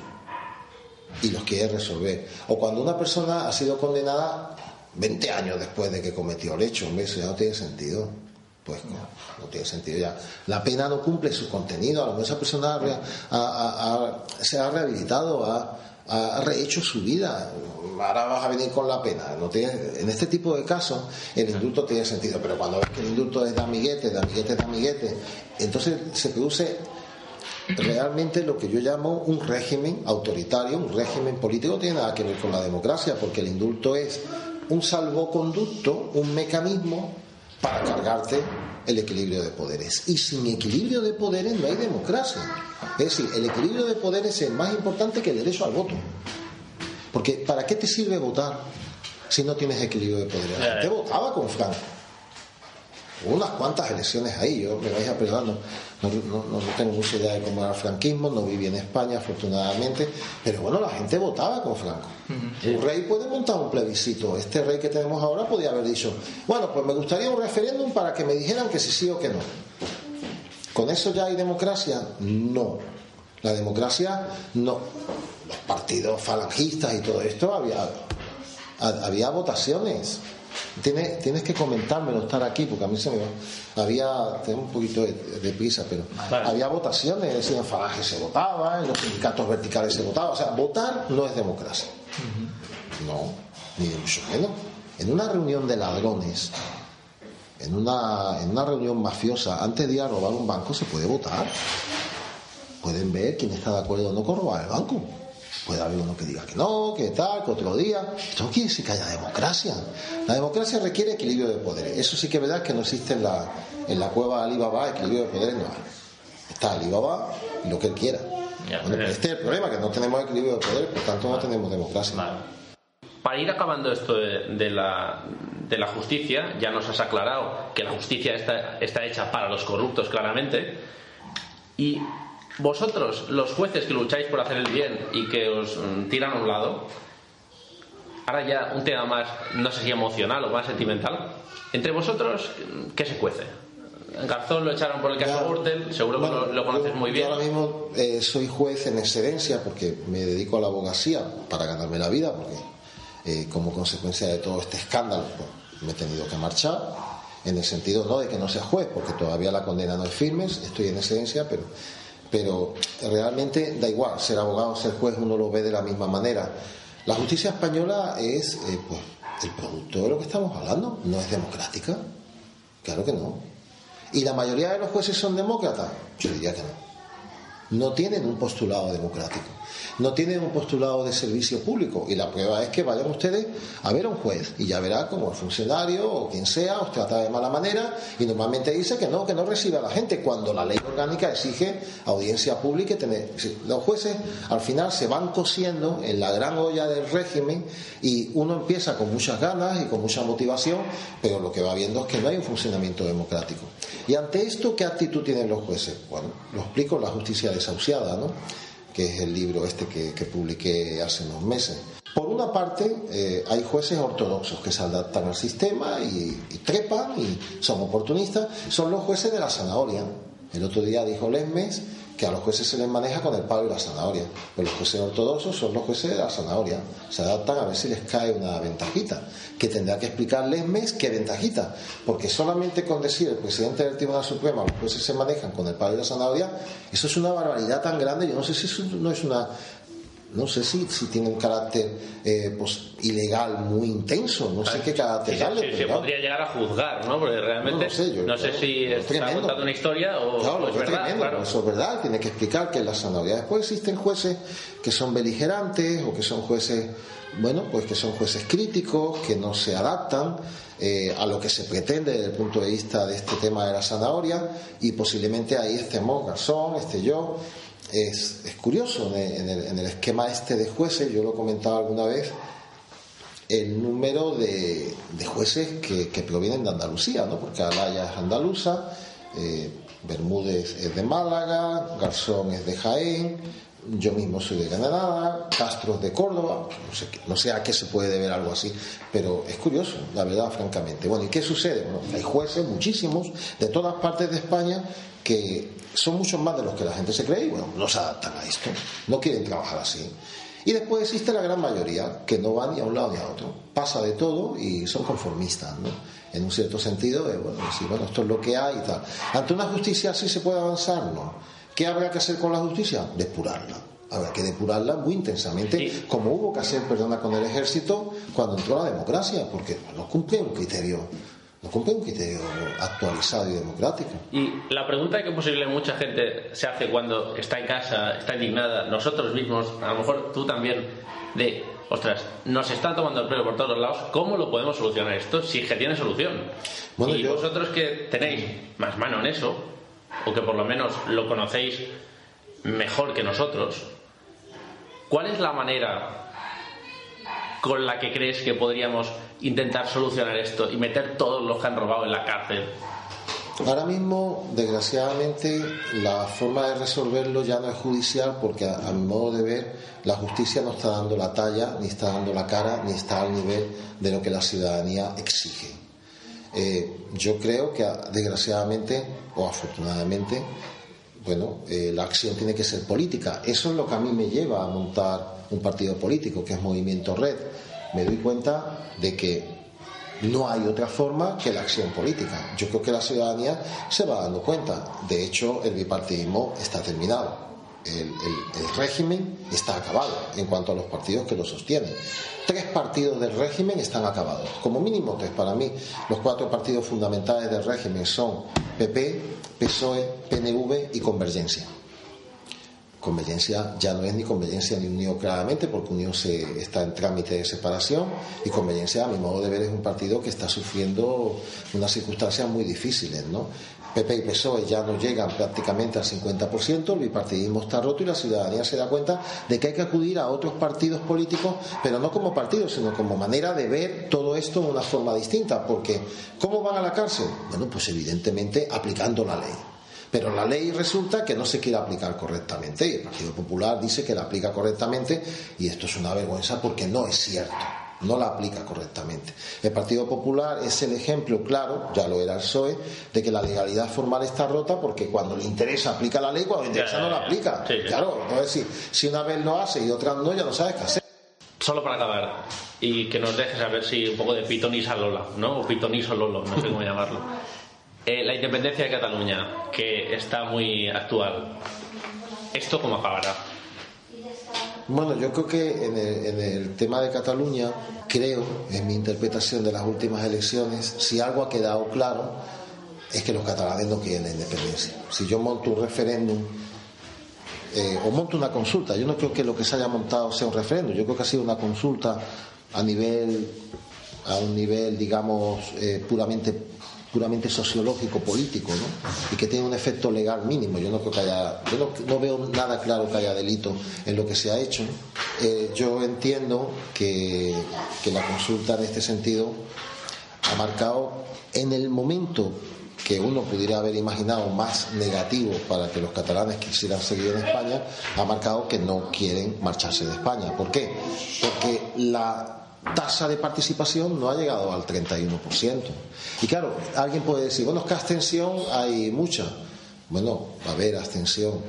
y los quiere resolver. O cuando una persona ha sido condenada 20 años después de que cometió el hecho, hombre, eso ya no tiene sentido. Pues no, tiene sentido ya. La pena no cumple su contenido. A lo mejor esa persona se ha rehabilitado, ha, ha rehecho su vida. Ahora vas a venir con la pena. No tiene, en este tipo de casos, el indulto tiene sentido. Pero cuando ves que el indulto es de amiguete, de amiguete, de amiguete, entonces se produce realmente lo que yo llamo un régimen autoritario, un régimen político, no tiene nada que ver con la democracia, porque el indulto es un salvoconducto, un mecanismo para cargarte el equilibrio de poderes. Y sin equilibrio de poderes no hay democracia. Es decir, el equilibrio de poderes es más importante que el derecho al voto. Porque ¿para qué te sirve votar si no tienes equilibrio de poderes? La gente votaba con Franco. Hubo unas cuantas elecciones ahí, yo me vais a perdonar, no, no, no- tengo mucha idea de cómo era el franquismo, no viví en España afortunadamente, pero bueno, la gente votaba con Franco. Un rey puede montar un plebiscito, este rey que tenemos ahora podía haber dicho, bueno, pues me gustaría un referéndum para que me dijeran que sí sí o que no. ¿Con eso ya hay democracia? No. La democracia, no. Los partidos falangistas y todo esto había, ha- había votaciones. Tienes, tienes que comentármelo estar aquí porque a mí se me va. Había, tengo un poquito de, de prisa, pero Vale. había votaciones, en Falange se votaba, en los sindicatos verticales se votaba. O sea, votar no es democracia. No, ni de mucho menos. En una reunión de ladrones, en una, en una reunión mafiosa, antes de ir a robar un banco se puede votar. pueden ver quién está de acuerdo o no con robar el banco. Puede haber uno que diga que no, que tal, que otro día. Esto no quiere decir que haya democracia. La democracia requiere equilibrio de poderes. Eso sí que es verdad que no existe en la, en la cueva de Alibaba, equilibrio de poderes no hay. Está Alibaba y lo que él quiera. Ya, Bueno, pero- este es el problema, que no tenemos equilibrio de poderes, por tanto no tenemos democracia. Vale. Para ir acabando esto de, de la, de la justicia, ya nos has aclarado que la justicia está, está hecha para los corruptos, claramente. Y vosotros, los jueces que lucháis por hacer el bien y que os mm, tiran a un lado, ahora ya un tema más, no sé si emocional o más sentimental, entre vosotros, ¿qué se cuece? Garzón lo echaron por el caso Ya. Seguro que Bueno, lo, lo conoces yo- muy bien. Yo ahora mismo eh, soy juez en excedencia porque me dedico a la abogacía para ganarme la vida, porque eh, como consecuencia de todo este escándalo pues, me he tenido que marchar, en el sentido no de que no sea juez, porque todavía la condena no es firme, estoy en excedencia, pero, pero realmente da igual, ser abogado, ser juez, uno lo ve de la misma manera. La justicia española es eh, pues, el producto de lo que estamos hablando, no es democrática, claro que no. ¿Y la mayoría de los jueces son demócratas? Yo diría que no. No tienen un postulado democrático. No tienen un postulado de servicio público. Y la prueba es que vayan ustedes a ver a un juez y ya verá como el funcionario o quien sea os trata de mala manera y normalmente dice que no, que no recibe a la gente cuando la ley orgánica exige audiencia pública y tener. Los jueces al final se van cosiendo en la gran olla del régimen y uno empieza con muchas ganas y con mucha motivación, pero lo que va viendo es que no hay un funcionamiento democrático. Y ante esto, ¿qué actitud tienen los jueces? Bueno, lo explico La justicia desahuciada, ¿no? Que es el libro este que, que publiqué hace unos meses. Por una parte, eh, hay jueces ortodoxos que se adaptan al sistema y, y trepan y son oportunistas, son los jueces de la zanahoria. El otro día dijo Lesmes que a los jueces se les maneja con el palo y la zanahoria, pero los jueces ortodoxos son los jueces de la zanahoria, se adaptan a ver si les cae una ventajita, que tendrá que explicar Lesmes qué ventajita, porque solamente con decir el presidente del Tribunal Supremo, los jueces se manejan con el palo y la zanahoria, eso es una barbaridad tan grande, yo no sé si eso no es una no sé si, si tiene un carácter eh, pues, ilegal muy intenso, no sé qué carácter Sí, sí, darle. sí, pero se podría llegar a juzgar, ¿no? Porque realmente No sé, yo- no sé si es está contando una historia o, Claro, o es es verdad, tremendo, claro. eso es verdad, tiene que explicar que es la zanahoria. Después existen jueces que son beligerantes o que son jueces, bueno, pues que son jueces críticos, que no se adaptan eh, a lo que se pretende desde el punto de vista de este tema de la zanahoria y posiblemente ahí estemos Garzón, esté yo. Es, es curioso, en el, esquema este de jueces, yo lo he comentado alguna vez, el número de, jueces que, provienen de Andalucía, ¿no? porque Alaya es andaluza, eh, Bermúdez es de Málaga, Garzón es de Jaén, yo mismo soy de Granada, Castro es de Córdoba, no sé, no sé a qué se puede deber algo así, pero es curioso, la verdad, francamente. Bueno, ¿y qué sucede? Bueno, hay jueces, muchísimos, de todas partes de España, que son muchos más de los que la gente se cree y bueno, no se adaptan a esto, no quieren trabajar así. Y después existe la gran mayoría que no va ni a un lado ni a otro. Pasa de todo y son conformistas, ¿no? En un cierto sentido, de, bueno, decir, bueno, esto es lo que hay y tal. Ante una justicia así se puede avanzar, ¿no? ¿Qué habrá que hacer con la justicia? Depurarla. Habrá que depurarla muy intensamente, Sí. como hubo que hacer, perdona, con el ejército cuando entró la democracia, porque no cumple un criterio, no cumple un criterio actualizado y democrático. Y la pregunta que posible mucha gente se hace cuando está en casa, está indignada, nosotros mismos, a lo mejor tú también, de, ostras, nos están tomando el pelo por todos lados, ¿cómo lo podemos solucionar esto si es que tiene solución? Bueno, y yo- vosotros que tenéis más mano en eso, o que por lo menos lo conocéis mejor que nosotros, ¿cuál es la manera con la que crees que podríamos intentar solucionar esto y meter todos los que han robado en la cárcel? Ahora mismo, desgraciadamente, la forma de resolverlo ya no es judicial porque, a, mi modo de ver, la justicia no está dando la talla, ni está dando la cara, ni está al nivel de lo que la ciudadanía exige. Eh, yo creo que, desgraciadamente o afortunadamente, bueno, eh, la acción tiene que ser política. Eso es lo que a mí me lleva a montar un partido político, que es Movimiento Red. Me doy cuenta de que no hay otra forma que la acción política. Yo creo que la ciudadanía se va dando cuenta. De hecho, el bipartidismo está terminado. El, régimen está acabado en cuanto a los partidos que lo sostienen. Tres partidos del régimen están acabados. Como mínimo tres para mí. Los cuatro partidos fundamentales del régimen son PP, PSOE, PNV y Convergencia. Convergencia ya no es ni Convergencia ni Unión claramente, porque Unión se, está en trámite de separación y Convergencia, a mi modo de ver, es un partido que está sufriendo unas circunstancias muy difíciles. ¿no? PP y PSOE ya no llegan prácticamente al 50%, el bipartidismo está roto y la ciudadanía se da cuenta de que hay que acudir a otros partidos políticos, pero no como partidos, sino como manera de ver todo esto de una forma distinta. Porque, ¿cómo van a la cárcel? Bueno, pues evidentemente aplicando la ley. Pero la ley resulta que no se quiere aplicar correctamente y el Partido Popular dice que la aplica correctamente y esto es una vergüenza porque no es cierto, no la aplica correctamente. El Partido Popular es el ejemplo claro, ya lo era el PSOE, de que la legalidad formal está rota porque cuando le interesa aplica la ley, cuando le interesa no la aplica. Sí. Claro, entonces si, si una vez lo hace y otra no, ya no sabes qué hacer. Solo para acabar, y que nos dejes saber si un poco de pitonisa Lola, ¿no? O pitonisa Lolo, no sé cómo llamarlo. Eh, la independencia de Cataluña, que está muy actual. ¿Esto cómo acabará? Bueno, yo creo que en el, tema de Cataluña, creo, en mi interpretación de las últimas elecciones, si algo ha quedado claro, es que los catalanes no quieren la independencia. Si yo monto un referéndum eh, o monto una consulta, yo no creo que lo que se haya montado sea un referéndum, yo creo que ha sido una consulta a nivel, a un nivel, digamos, eh, puramente puramente sociológico político ¿no? y que tiene un efecto legal mínimo yo no creo que haya yo no, no veo nada claro que haya delito en lo que se ha hecho Eh, yo entiendo que, que la consulta en este sentido ha marcado en el momento que uno pudiera haber imaginado más negativo para que los catalanes quisieran seguir en España, ha marcado que no quieren marcharse de España. ¿Por qué? Porque la tasa de participación no ha llegado al 31%. Y claro, alguien puede decir, bueno, es que abstención hay mucha. Bueno, va a haber abstención.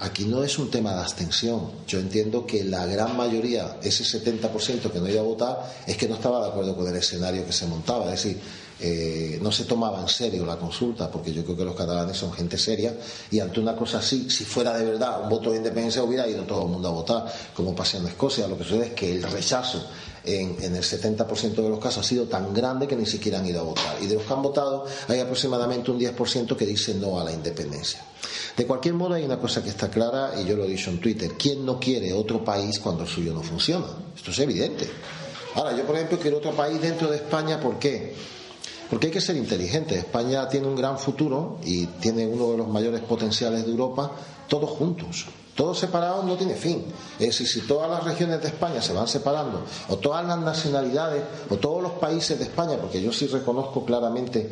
Aquí no es un tema de abstención. Yo entiendo que la gran mayoría, ese 70% que no iba a votar, es que no estaba de acuerdo con el escenario que se montaba. Es decir, eh, no se tomaba en serio la consulta, porque yo creo que los catalanes son gente seria, y ante una cosa así, si fuera de verdad un voto de independencia, hubiera ido todo el mundo a votar, como pasa en Escocia. Lo que sucede es que el rechazo en, en el 70% de los casos ha sido tan grande que ni siquiera han ido a votar. Y de los que han votado, hay aproximadamente un 10% que dice no a la independencia. De cualquier modo, hay una cosa que está clara, y yo lo he dicho en Twitter: ¿quién no quiere otro país cuando el suyo no funciona? Esto es evidente. Ahora, yo, por ejemplo, quiero otro país dentro de España, ¿por qué? Porque hay que ser inteligente. España tiene un gran futuro y tiene uno de los mayores potenciales de Europa, todos juntos. Todos separados no tiene fin. Es decir, si todas las regiones de España se van separando, o todas las nacionalidades, o todos los países de España, porque yo sí reconozco claramente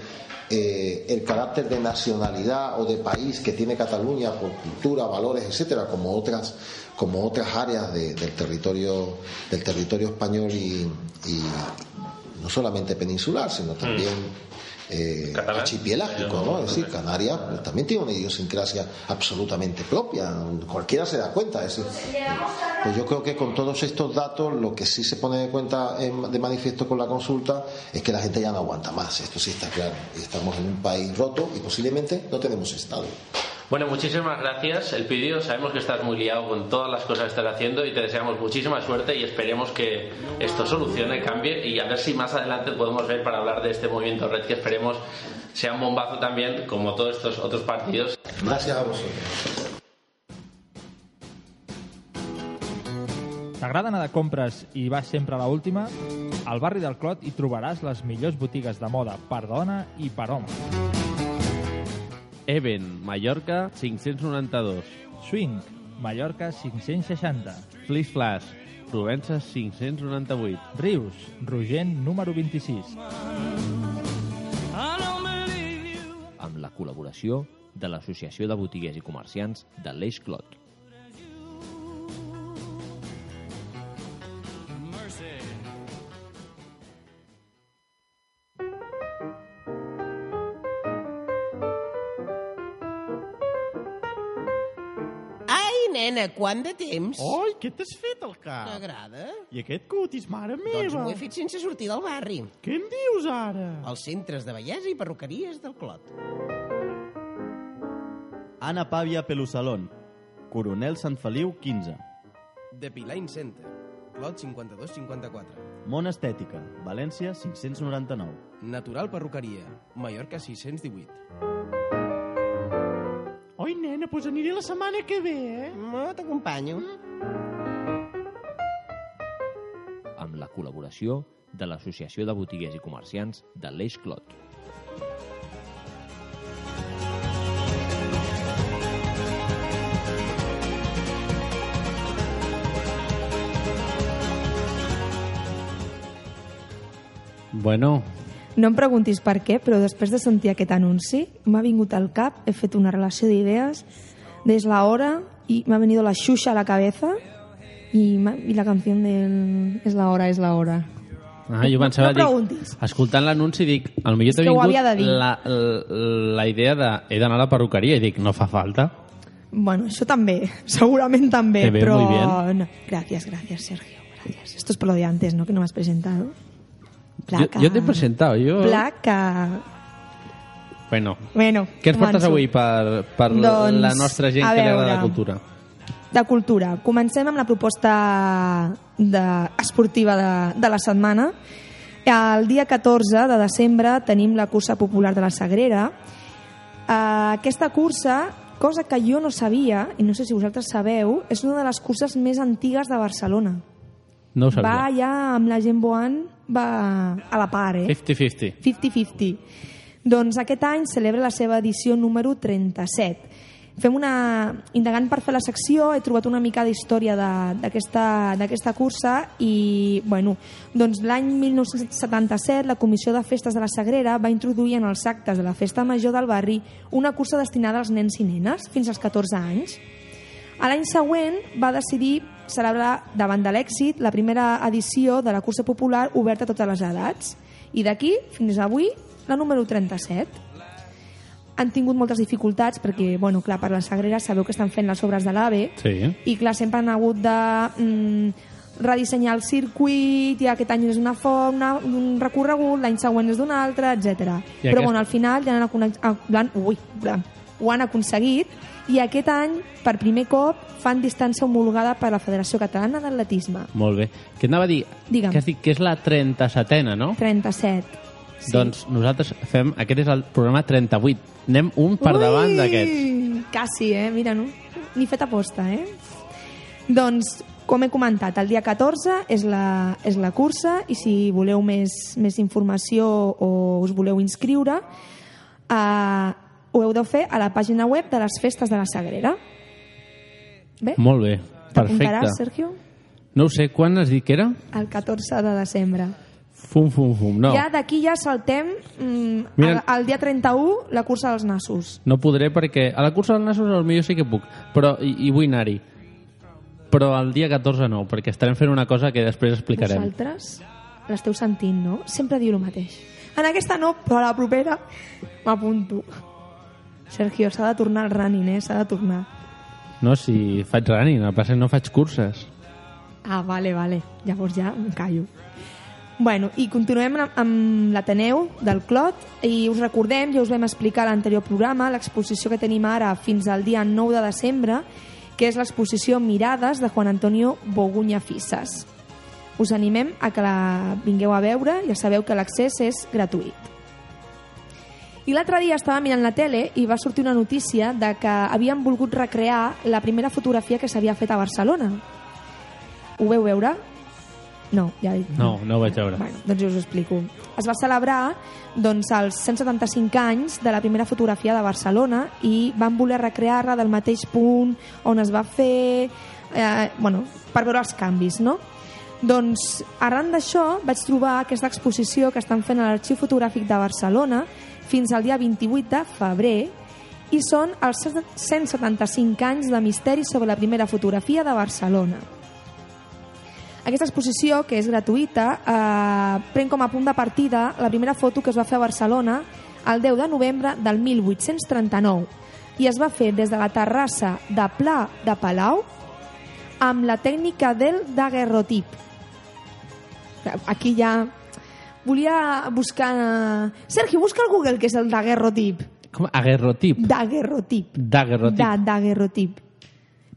eh, el carácter de nacionalidad o de país que tiene Cataluña por cultura, valores, etcétera, como otras, como otras áreas de- del territorio, del territorio español y no solamente peninsular, sino también eh, Catalán. archipelágico, ¿no? Es decir, Canarias pues, también tiene una idiosincrasia absolutamente propia, cualquiera se da cuenta. Es decir, pues yo creo que con todos estos datos lo que sí se pone de cuenta en- de manifiesto con la consulta es que la gente ya no aguanta más, esto sí está claro. Y estamos en un país roto y posiblemente no tenemos Estado. Bueno, muchísimas gracias. El pedido, sabemos que estás muy liado con todas las cosas que estás haciendo y te deseamos muchísima suerte y esperemos que esto solucione, cambie y a ver si más adelante podemos ver para hablar de este movimiento red que esperemos sea un bombazo también como todos estos otros partidos. Gracias a vosotros. T'agrada anar de compres i vas sempre a la última? Al barri del Clot hi trobaràs les millors botigues de moda per dona i per home. Even, Mallorca, 592. Swing, Mallorca 560. Flis Flash, Provences 598. Rius, Rogent número 26. amb la col·laboració de l'Associació de Botiguers i Comerciants de l'Eix Clot. Nena, quant de temps? Oi, què t'has fet al cap? T'agrada? I aquest cutis, mare meva? Doncs m'ho he fet sense sortir del barri. Què em dius ara? Els centres de bellesa i perruqueries del Clot. Anna Pàvia Pelusalón, Coronel Sant Feliu 15. The Piline Center, Clot 5254. Món Estètica, València 599. Natural Perruqueria, Mallorca 618. Doncs aniré la setmana que ve, eh? No, t'acompanyo. Amb la col·laboració de l'Associació de Botiguers i Comerciants de l'Eix Clot. Bueno, No em preguntis per què, però després de sentir aquest anunci m'ha vingut al cap, he fet una relació d'idees des la hora y m'ha venido la xuxa a la cabeza i, i la canció del és la hora, és la hora. ah, jo pensava, no preguntis. dic, escoltant l'anunci dic, al millor t'ha vingut de la, la, la idea de he d'anar a la perruqueria i dic, no fa falta. Bueno, això també, (laughs) segurament també, Te veo però... No. Gracias, gracias, Sergio, gracias. Esto es por lo de antes, ¿no? Que no me has presentado. Placa. yo te he presentado, yo... Placa. Bueno, Bueno, què ens portes avui per, per Doncs, la nostra gent que li agrada la cultura? de cultura. Comencem amb la proposta de, esportiva de, de la setmana. El dia 14 de desembre tenim la cursa popular de la Sagrera. Eh, aquesta cursa, cosa que jo no sabia, i no sé si vosaltres sabeu, és una de les curses més antigues de Barcelona. No ho sabia. Va ja amb la gent Boan, va a la part, eh? 50-50. 50-50. Doncs aquest any celebra la seva edició número 37. Fem una... Indagant per fer la secció, he trobat una mica d'història d'aquesta cursa i, bueno, doncs l'any 1977 la Comissió de Festes de la Sagrera va introduir en els actes de la Festa Major del barri una cursa destinada als nens i nenes fins als 14 anys. A l'any següent va decidir celebrar davant de l'èxit la primera edició de la cursa popular oberta a totes les edats. I d'aquí, fins avui, la número 37. Han tingut moltes dificultats perquè, bueno, clar, per la Sagrera sabeu que estan fent les obres de l'AVE Sí. i clar, sempre han hagut de mm, redissenyar el circuit i aquest any és una forma, un recorregut, l'any següent és d'un altre, etc. Però aquest- bueno, al final ja han, acone- ah, ui, ho han aconseguit i aquest any, per primer cop, fan distància homologada per la Federació Catalana d'Atletisme. Molt bé. Què anava a dir? Digue'm. Que has dit que és la 37a, no? 37. Sí. Doncs nosaltres fem... Aquest és el programa 38. Anem un per davant d'aquests. Ui, Quasi, eh? Mira, no? Ni fet aposta, eh? Doncs, com he comentat, el dia 14 és la, és la cursa i si voleu més, més informació o us voleu inscriure, eh, ho heu de fer a la pàgina web de les festes de la Sagrera. Bé? Molt bé. Perfecte. Sergio? No ho sé, quan has dit que era? El 14 de desembre. Fum, fum, fum. No, Ja d'aquí ja saltem mm, Mira- al, al dia 31 la cursa dels nassos. no podré perquè a la cursa dels nassos potser sí que puc, però i, i vull anar-hi. Però el dia 14 no, perquè estarem fent una cosa que després explicarem. Vosaltres l'esteu sentint, no? Sempre diu el mateix. En aquesta no, però a la propera m'apunto. Sergio, s'ha de tornar al running, eh? S'ha de tornar. No, si faig running, el que passa és que no faig curses. Ah, vale, vale. Llavors ja em callo. Bueno, i continuem amb, l'Ateneu del Clot i us recordem, ja us vam explicar a l'anterior programa, l'exposició que tenim ara fins al dia 9 de desembre, que és l'exposició Mirades de Juan Antonio Bogunya Fisses. Us animem a que la vingueu a veure, ja sabeu que l'accés és gratuït. I l'altre dia estava mirant la tele i va sortir una notícia de que havien volgut recrear la primera fotografia que s'havia fet a Barcelona. Ho veu veure? No, ja dic. No, no ho vaig veure. Bueno, doncs us ho explico. Es va celebrar doncs, els 175 anys de la primera fotografia de Barcelona i van voler recrear-la del mateix punt on es va fer, eh, bueno, per veure els canvis, no? Doncs arran d'això vaig trobar aquesta exposició que estan fent a l'Arxiu Fotogràfic de Barcelona fins al dia 28 de febrer i són els 175 anys de misteri sobre la primera fotografia de Barcelona. Aquesta exposició, que és gratuïta, eh, pren com a punt de partida la primera foto que es va fer a Barcelona el 10 de novembre del 1839 i es va fer des de la terrassa de Pla de Palau amb la tècnica del daguerrotip. Aquí ja... Volia buscar... Sergio, busca al Google què és el daguerrotip. Com? Aguerrotip. Daguerrotip. Daguerrotip. Da, daguerrotip.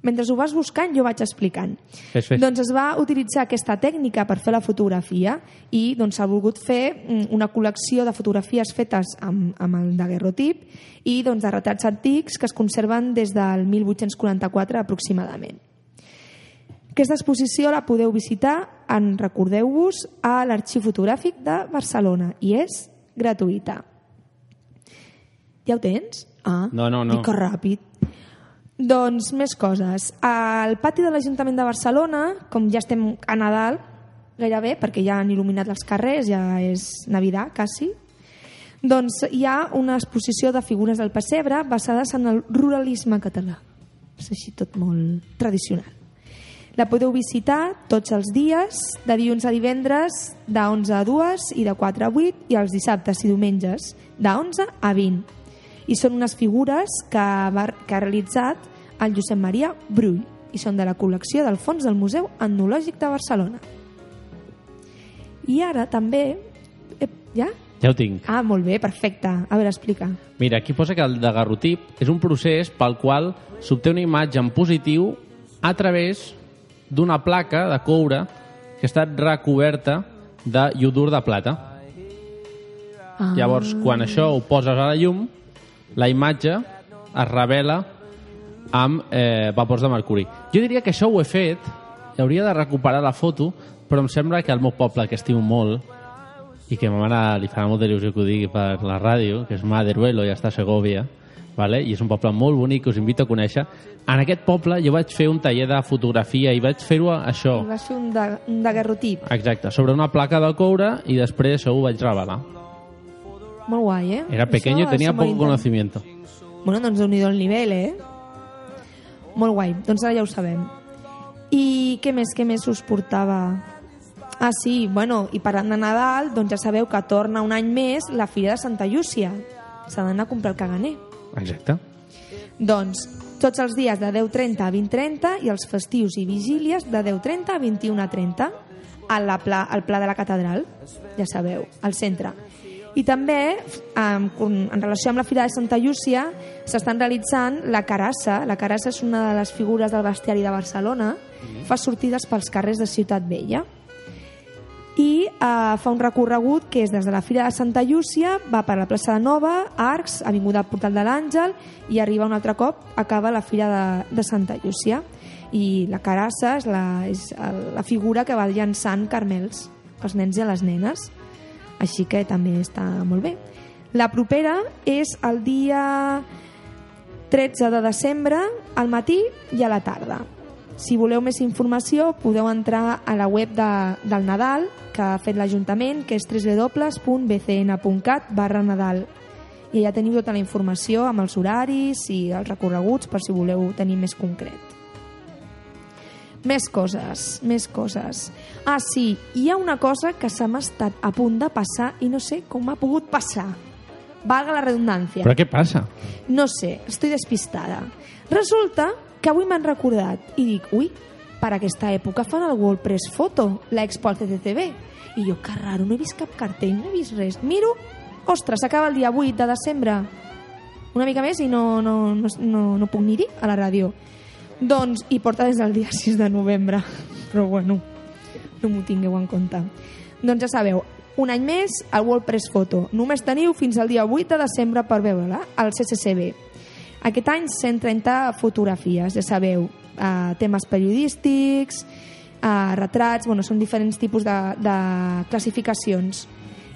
Mentre ho vas buscant, jo vaig explicant. Fes, fes. Doncs es va utilitzar aquesta tècnica per fer la fotografia i doncs, s'ha volgut fer mm, una col·lecció de fotografies fetes amb, amb el daguerrotip i doncs, de retrats antics que es conserven des del 1844 aproximadament. Aquesta exposició la podeu visitar, en recordeu-vos, a l'Arxiu Fotogràfic de Barcelona i és gratuïta. Ja ho tens? Ah, No, no, no. que ràpid. Doncs més coses. Al pati de l'Ajuntament de Barcelona, com ja estem a Nadal, gairebé, perquè ja han il·luminat els carrers, ja és Navidad, quasi, doncs hi ha una exposició de figures del pessebre basades en el ruralisme català. És així tot molt tradicional. La podeu visitar tots els dies, de dilluns a divendres, de 11 a 2 i de 4 a 8, i els dissabtes i diumenges, de 11 a 20. I són unes figures que, va, que ha realitzat el Josep Maria Brull i són de la col·lecció del fons del Museu Etnològic de Barcelona. I ara també... Eh, ja? Ja ho tinc. Ah, molt bé, perfecte. A veure, explica. Mira, aquí posa que el daguerrotip és un procés pel qual s'obté una imatge en positiu a través d'una placa de coure que ha estat recoberta de iodur de plata. Ah. Llavors, quan això ho poses a la llum, la imatge es revela amb eh, vapors de mercuri. Jo diria que això ho he fet, hauria de recuperar la foto, però em sembla que al meu poble, que estimo molt, i que a ma mare li farà molta il·lusió que ho digui per la ràdio, que és Maderuelo i està a Segovia, vale? i és un poble molt bonic que us invito a conèixer. En aquest poble jo vaig fer un taller de fotografia i vaig fer-ho això, I vas fer un, de, un daguerrotip. exacte, sobre una placa de coure i després això ho vaig revelar. Molt guai, eh? Era pequeño és molt poco conocimiento. Bueno, doncs déu nhi el nivell, eh? Molt guai, doncs ara ja ho sabem. I què més, què més us portava? Ah, sí, bueno, i parlant de Nadal, doncs ja sabeu que torna un any més la Fira de Santa Llúcia. S'ha d'anar a comprar el caganer. Exacte. Doncs tots els dies de 10.30 a 20.30 i els festius i vigílies de 10.30 a 21.30 a la pla, al Pla de la Catedral, ja sabeu, al centre. I també, en, en relació amb la Fira de Santa Llúcia, s'estan realitzant la carassa. La carassa és una de les figures del bestiari de Barcelona. Fa sortides pels carrers de Ciutat Vella i eh, fa un recorregut que és des de la Fira de Santa Llúcia, va per la plaça de Nova, Arcs, Avinguda Portal de l'Àngel i arriba un altre cop, acaba la Fira de, de Santa Llúcia. I la carassa és la, és la figura que va llançant carmels als nens i a les nenes. Així que també està molt bé. La propera és el dia 13 de desembre al matí i a la tarda. Si voleu més informació, podeu entrar a la web de, del Nadal que ha fet l'Ajuntament, que és www.bcn.cat barra Nadal. I allà teniu tota la informació amb els horaris i els recorreguts per si voleu tenir més concret. Més coses, més coses. Ah, sí, hi ha una cosa que se m'ha estat a punt de passar i no sé com m'ha pogut passar. Valga la redundància. Però què passa? No sé, estoy despistada. Resulta que avui m'han recordat i dic, ui, per aquesta època fan el World Press Photo, l'expo al CCCB. I jo, que raro, no he vist cap cartell, no he vist res. Miro, ostres, s'acaba el dia 8 de desembre. Una mica més i no, no, no, no, no puc ni dir a la ràdio. Doncs, i porta des del dia (laughs) 6 de novembre. Però bueno, no m'ho tingueu en compte. Doncs ja sabeu, un any més al World Press Photo. Només teniu fins al dia 8 de desembre per veure-la al CCCB. Aquest any 130 fotografies, ja sabeu, eh, temes periodístics, eh, retrats, bueno, són diferents tipus de, de classificacions.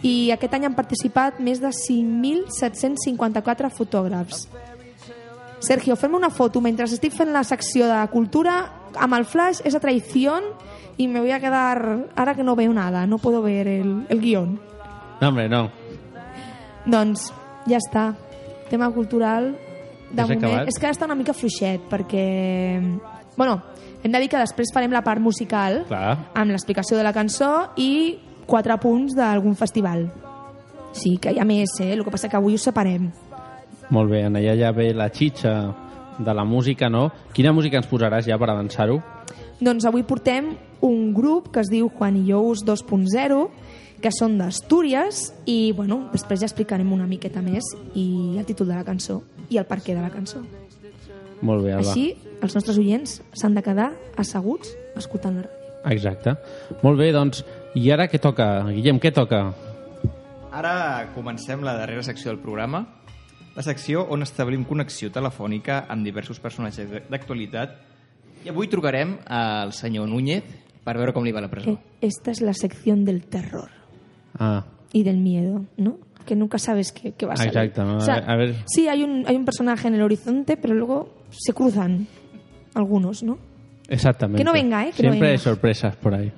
I aquest any han participat més de 5.754 fotògrafs. Sergio, fem una foto mentre estic fent la secció de cultura amb el flash, esa traición y me voy a quedar, ahora que no veo nada, no puedo ver el, el guión. No, hombre, no. Doncs ja està. Tema cultural de moment. acabat? És que ara està una mica fluixet perquè... Bueno, hem de dir que després farem la part musical Clar. amb l'explicació de la cançó i quatre punts d'algun festival. Sí, que hi ha més, eh? El que passa que avui ho separem. Molt bé, allà ja ve la xitxa de la música, no? Quina música ens posaràs ja per avançar-ho? Doncs avui portem un grup que es diu Juan y Jous 2.0 que són d'Astúries i bueno, després ja explicarem una miqueta més i el títol de la cançó i el perquè de la cançó. Molt bé, Alba. Així els nostres oients s'han de quedar asseguts escoltant la ràdio. Exacte. Molt bé, doncs, i ara què toca? Guillem, què toca? Ara comencem la darrera secció del programa, la secció on establim connexió telefònica amb diversos personatges d'actualitat i avui trucarem al senyor Núñez per veure com li va la presó. Eh, Esta es la sección del terror Ah, y del miedo, ¿no? Que nunca sabes qué, qué va a salir. Exacto, ¿no? O sea, A ver- Sí, hay un, hay un personaje en el horizonte, pero luego se cruzan algunos, ¿no? exactamente. Que no venga, ¿eh? Que no Siempre hay venga. sorpresas por ahí.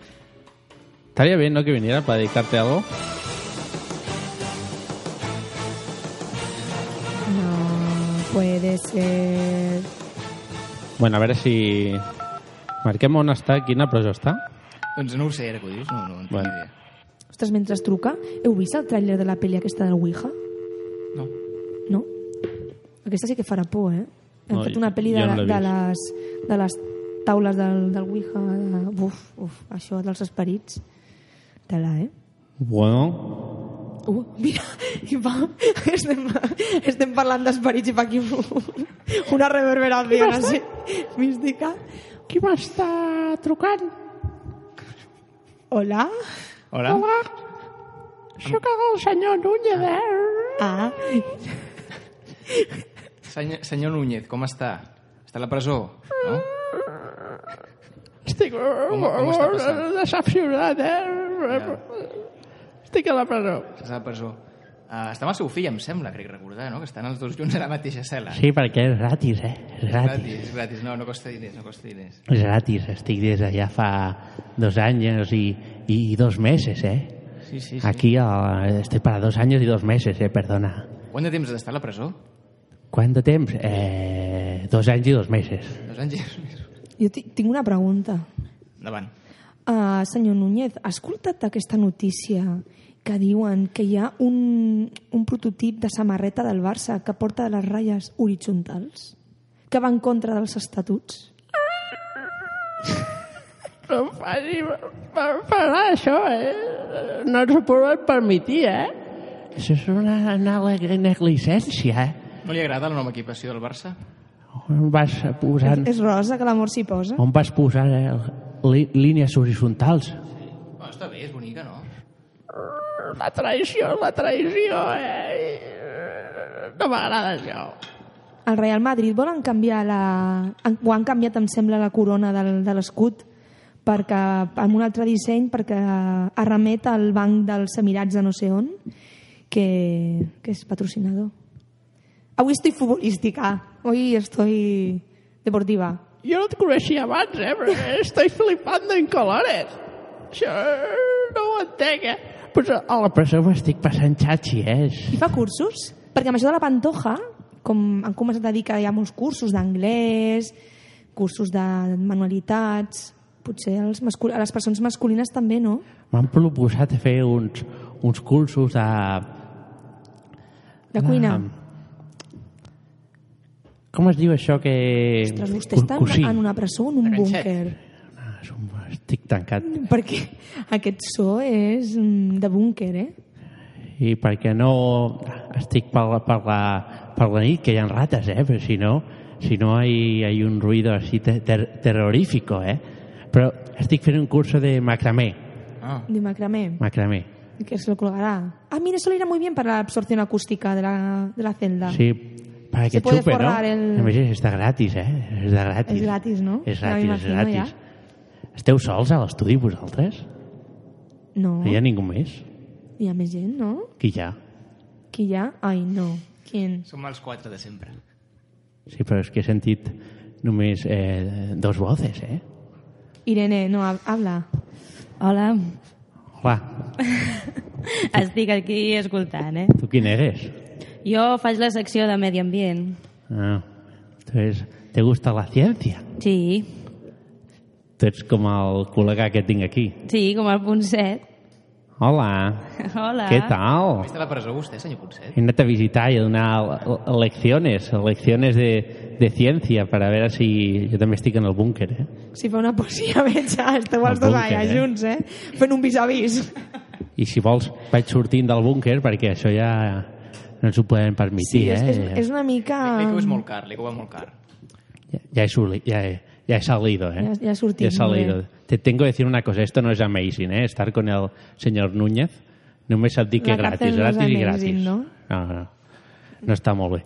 Estaría bien, ¿no? Que viniera para dedicarte a algo. No puede ser. Bueno, a veure si... Marquem on està, quina presó està. Doncs no ho sé, ara que ho dius, no, no en tinc Bueno. idea. Ostres, mentre es truca, heu vist el tràiler de la pel·li aquesta del Ouija? No. No? Aquesta sí que farà por, eh? Hem No, fet una pel·li de, no l'he de, les, de les taules del, del Ouija. De, uf, uf, això dels esperits. Tela, eh? Bueno, Uh, mira, (laughs) i va, estem, estem parlant d'esperits i fa aquí un, una reverberació així, mística. Qui m'està trucant? Hola? Hola? Hola. Soc el senyor Núñez? Ah, Senyor, senyor Núñez, com està? Està a la presó, no? Estic Com- com està passant? decepcionat, eh? Estic a la presó. Estàs a la presó. Uh, està amb el seu fill, em sembla, crec recordar, no? Que estan els dos junts a la mateixa cel·la. Sí, perquè és gratis, eh? És És gratis. gratis, és gratis. No, no costa diners, no costa diners. És gratis. Estic des de ja fa dos anys i, i dos meses, eh? Sí, sí, sí. Aquí eh, estoy para dos años y dos meses, eh? Perdona. Quant de temps has d'estar a la presó? ¿Quant de temps? Eh, dos anys i dos meses. Dos anys i dos mesos. jo ti- tinc una pregunta. Endavant. Uh, senyor Núñez, ha escoltat aquesta notícia que diuen que hi ha un, un prototip de samarreta del Barça que porta les ratlles horitzontals? Que va en contra dels estatuts? No (laughs) em faci per, per això, eh? No ens ho podem permetir, eh? Això és una, una negligència, eh? No li agrada la nova equipació del Barça? On vas posant... És rosa, que l'amor s'hi posa? On vas posar eh, línies horitzontals? Bueno, està bé, és bonica, no? La traïció, la traïció, eh? No m'agrada això. El Real Madrid volen canviar la... han- Ho han canviat, em sembla, la corona del, de l'escut perquè, amb un altre disseny perquè arremet al banc dels Emirats de no sé on que, que és patrocinador. Avui estoy futbolística. Hoy estoy deportiva. Jo no et coneixia abans, eh? Però estoy flipando en colores. Això no ho entenc, eh? Pues a la presó m'estic passant xatxi, eh? I fa cursos? Perquè amb això de la pantoja, com han començat a dir que hi ha molts cursos d'anglès, cursos de manualitats, potser els mascul... a les persones masculines també, no? M'han proposat fer uns, uns cursos de... De cuina. Com es diu això que... Ostres, vostè està en, una presó en un búnquer? Estic tancat. Perquè aquest so és mm, de búnquer, eh? I perquè no estic per la, per la, per la nit, que hi ha rates, eh? Però si no, si no hay, hay un ruido así ter, ter, terrorífico, eh? Però estic fent un curso de macramé. Ah. De macramé. Macramé. Que se lo colgará. Ah, mira, eso le irá muy bien para la absorción acústica de la, de la celda. Sí, para Se que puede chupe, ¿no? el- A més, és de gratis, eh? És de gratis. És gratis, no? És Ja gratis, és gratis. Esteu sols a l'estudi, vosaltres? No, No hi ha ningú més? hi ha més gent, no? Qui hi ha? Qui hi ha? Ai, no. ¿Quién? Som els quatre de sempre. Sí, però és que he sentit només eh, dos voces, eh? Irene, no, hab- habla. Hola, Hola, (laughs) estic aquí escoltant, eh? tu quin eres? Jo faig la secció de Medi Ambient. Ah, entonces, ¿te gusta la ciencia? Sí, Tu ets com el col·lega que tinc aquí. sí, com el punt 7. Hola, Hola. què tal? Està a la presó vostè, senyor Ponset? He anat a visitar i a donar le- lecciones, lecciones de, de ciencia para ver si jo també estic en el búnquer, eh? Si fa una poesia, (laughs) veig, ja, esteu els El dos allà eh? junts, eh? Fent un vis-a-vis. I si vols vaig sortint del búnquer perquè això ja no ens ho podem permetir, Sí, és, eh? és, és una mica... L'ICO és molt car, l'ICO va molt car. Ya he, suli- ya he, ya he salido, ¿eh? Ya- ya sortit, Ya he salido. Te tengo que decir una cosa, esto no es amazing, ¿eh? Estar con el señor Núñez. Només et dic que gratis, no gratis i amazing, gratis. no? No, no. No està molt bé.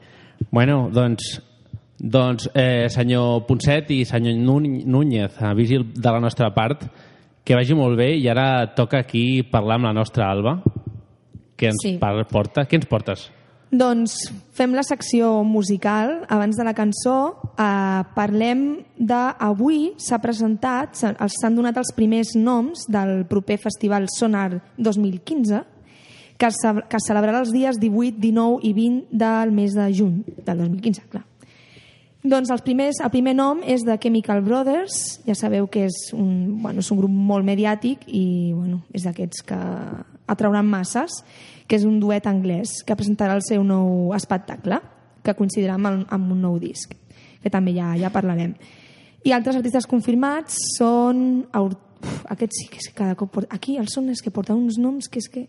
Bueno, doncs, doncs eh, senyor Ponset i senyor Nú- Núñez, vigil de la nostra part, que vagi molt bé i ara toca aquí parlar amb la nostra Alba, que ens Sí. porta. Què ens portes? Doncs fem la secció musical. Abans de la cançó eh, parlem de... Avui s'ha presentat, els- s'han donat els primers noms del proper Festival Sonar 2015, que es, ce- que es celebrarà els dies 18, 19 i 20 del mes de juny del 2015, clar. Doncs els primers, el primer nom és de Chemical Brothers, ja sabeu que és un, bueno, és un grup molt mediàtic i bueno, és d'aquests que atrauran masses, que és un duet anglès que presentarà el seu nou espectacle, que coincidirà amb, el, amb un nou disc, que també ja, ja parlarem. I altres artistes confirmats són... Uf, aquests sí que cada cop... Porta... Aquí els són és que porten uns noms que és que...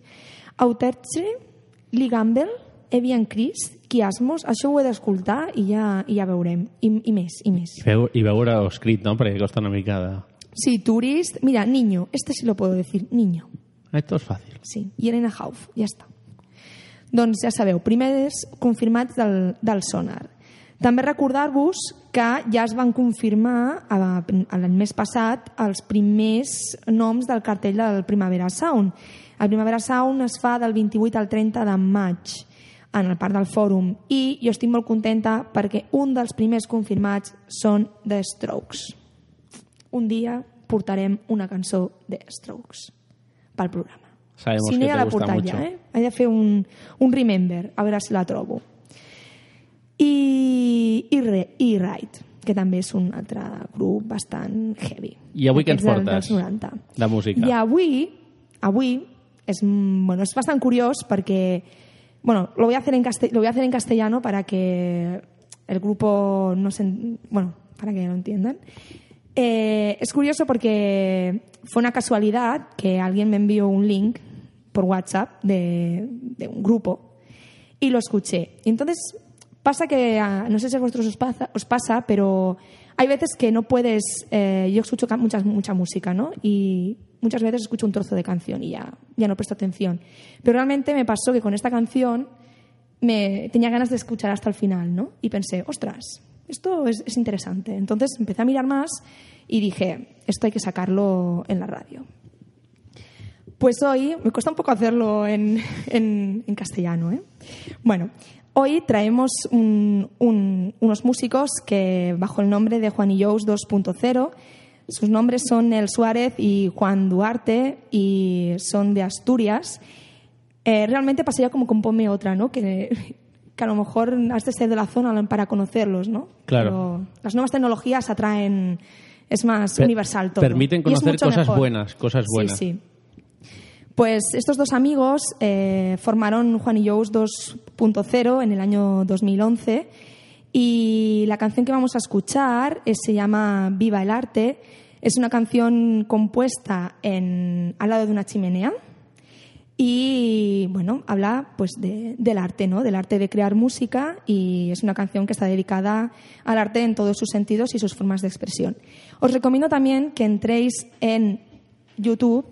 Autertre, Lee Gamble, Evian Chris, Kiasmos, això ho he d'escoltar i ja, i ja veurem. I, I més, i més. Feu, I veure-ho escrit, no? Perquè costa una mica de... Sí, Tourist... Mira, Niño, este sí lo puedo decir, Niño. Esto es fàcil. Sí, i Elena Hauf, ja està. Doncs ja sabeu, primers confirmats del, del sonar. També recordar-vos que ja es van confirmar l'any mes passat els primers noms del cartell del Primavera Sound. El Primavera Sound es fa del 28 al 30 de maig en el Parc del Fòrum i jo estic molt contenta perquè un dels primers confirmats són The Strokes. Un dia portarem una cançó de Strokes pel programa. Sabemos si no que ja gusta portat ja, eh? He de fer un, un remember, a veure si la trobo. I, i, re, i Right, que també és un altre grup bastant heavy. I avui què ens del- portes? Dels 90. De música. I avui, avui és, mm, bueno, es bastant curiós perquè bueno, lo voy a hacer en castell- lo voy a hacer en castellano para que el grupo no se, en- bueno, para que lo entiendan. Eh, es curioso porque fue una casualidad que alguien me envió un link por WhatsApp de, de un grupo y lo escuché. Entonces pasa que, no sé si a vosotros os pasa, os pasa pero hay veces que no puedes, eh, yo escucho mucha, mucha música, ¿no? Y muchas veces escucho un trozo de canción y ya, ya no presto atención. Pero realmente me pasó que con esta canción me tenía ganas de escuchar hasta el final, ¿no? Y pensé, ostras, esto es, es interesante. Entonces empecé a mirar más y dije, esto hay que sacarlo en la radio. Pues hoy, me cuesta un poco hacerlo en, en- en castellano, ¿eh? Bueno, hoy traemos un- un- unos músicos que, bajo el nombre de Juan y Jous 2.0, sus nombres son El Suárez y Juan Duarte y son de Asturias. Eh, realmente pasaría como con Ponme Otra, ¿no? Que, que a lo mejor has de ser de la zona para conocerlos, ¿no? Claro. Pero las nuevas tecnologías atraen, es más Per- universal todo. Permiten conocer cosas mejor. buenas, cosas buenas. Sí, sí. Pues estos dos amigos eh, formaron Juan y Jous 2.0 en el año 2011 y la canción que vamos a escuchar eh, se llama Viva el arte. Es una canción compuesta al lado de una chimenea y bueno, habla pues de- del arte, ¿no? Del arte de crear música y es una canción que está dedicada al arte en todos sus sentidos y sus formas de expresión. Os recomiendo también que entréis en YouTube.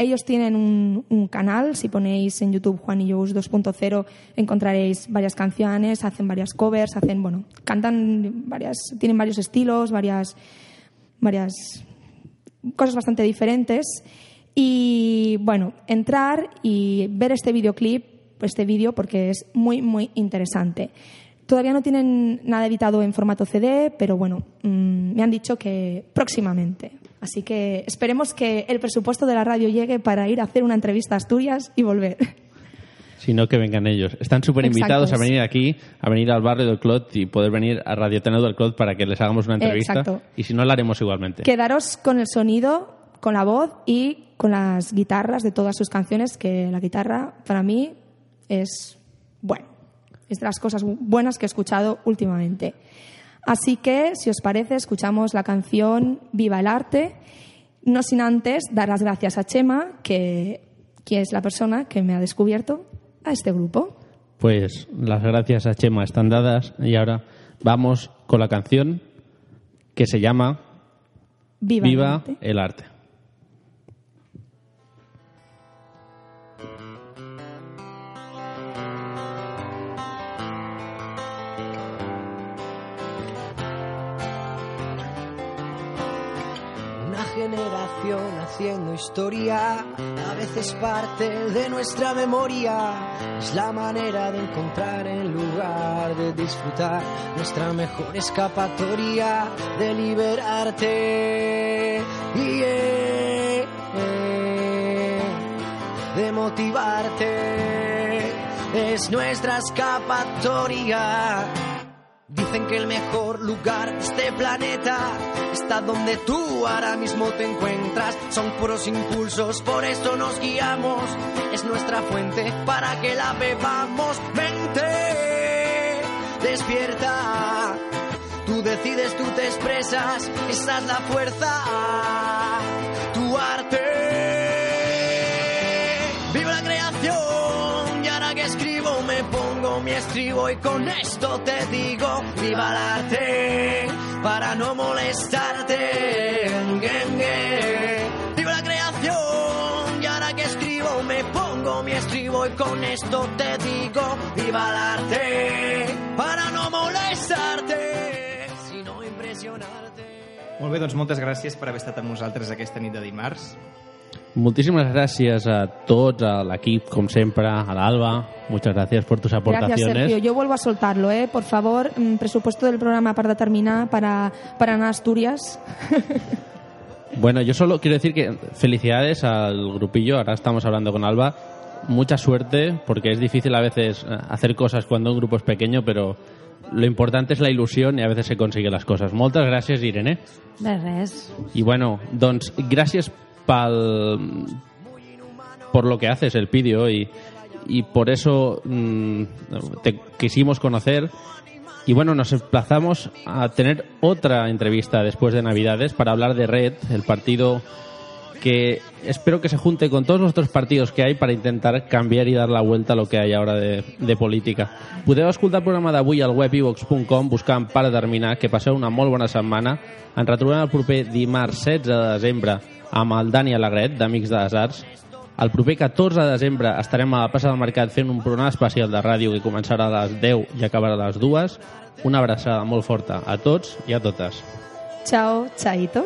Ellos tienen un, canal, si ponéis en YouTube Juan y Jous 2.0 encontraréis varias canciones, hacen varias covers, hacen, bueno, cantan varias, tienen varios estilos, varias, varias cosas bastante diferentes. Y bueno, entrar y ver este videoclip, este vídeo, porque es muy, muy interesante. Todavía no tienen nada editado en formato CD, pero bueno, mm, me han dicho que próximamente. Así que esperemos que el presupuesto de la radio llegue para ir a hacer una entrevista a Asturias y volver. (laughs) sino que vengan ellos. Están súper invitados a venir aquí, a venir al barrio del Clot y poder venir a Radio Teneo del Clot para que les hagamos una entrevista. Exacto. Y si no, la haremos igualmente. Quedaros con el sonido, con la voz y con las guitarras de todas sus canciones, que la guitarra para mí es, bueno, es de las cosas buenas que he escuchado últimamente. Así que, si os parece, escuchamos la canción Viva el Arte, no sin antes dar las gracias a Chema, que, que es la persona que me ha descubierto a este grupo. Pues las gracias a Chema están dadas y ahora vamos con la canción que se llama Viva, el Viva arte. el arte. Haciendo historia, a veces parte de nuestra memoria. Es la manera de encontrar en lugar de disfrutar nuestra mejor escapatoria de liberarte. y de motivarte. Es nuestra escapatoria. Dicen que el mejor lugar de este planeta está donde tú ahora mismo te encuentras. Son puros impulsos, por eso nos guiamos. Es nuestra fuente para que la bebamos. Vente, despierta. Tú decides, tú te expresas. Esa es la fuerza. Tu arte. Mi estribo y con esto te digo viva el arte para no molestarte. Viva la creación. Y ahora que escribo me pongo mi estribo y con esto te digo viva el arte para no molestarte, sino impresionarte. Molt bé, doncs moltes gràcies per haver estat amb nosaltres aquesta nit de dimarts. Muchísimas gracias a tots, a l'equip, com sempre, a l'Alba. Muchas gracias por tus Gracias, aportaciones. Sergio. Yo vuelvo a soltarlo, ¿eh? Por favor, mm, presupuesto del programa para determinar para, para Asturias. (laughs) Bueno, yo solo quiero decir que felicidades al grupillo. Ahora estamos hablando con Alba. Mucha suerte, porque es difícil a veces eh, hacer cosas cuando un grupo es pequeño, pero lo importante es la ilusión y a veces se consiguen las cosas. Moltes gràcies, Irene. De res. Y bueno, doncs gràcies por lo que haces, el vídeo, y, y por eso mm, te quisimos conocer. Y bueno, nos emplazamos a tener otra entrevista después de Navidades para hablar de Red, el partido que espero que se junte con todos los otros partidos que hay para intentar canviar i dar la vuelta a lo que hay ahora de, de política. Podeu escoltar el programa d'avui al web ivox.com buscant per determinar que passeu una molt bona setmana. Ens retrobem el proper dimarts 16 de desembre amb el Dani Alegret, d'Amics de les Arts. El proper 14 de desembre estarem a la plaça del Mercat fent un programa especial de ràdio que començarà a les 10 i acabarà a les 2. Una abraçada molt forta a tots i a totes. Chao, chaito.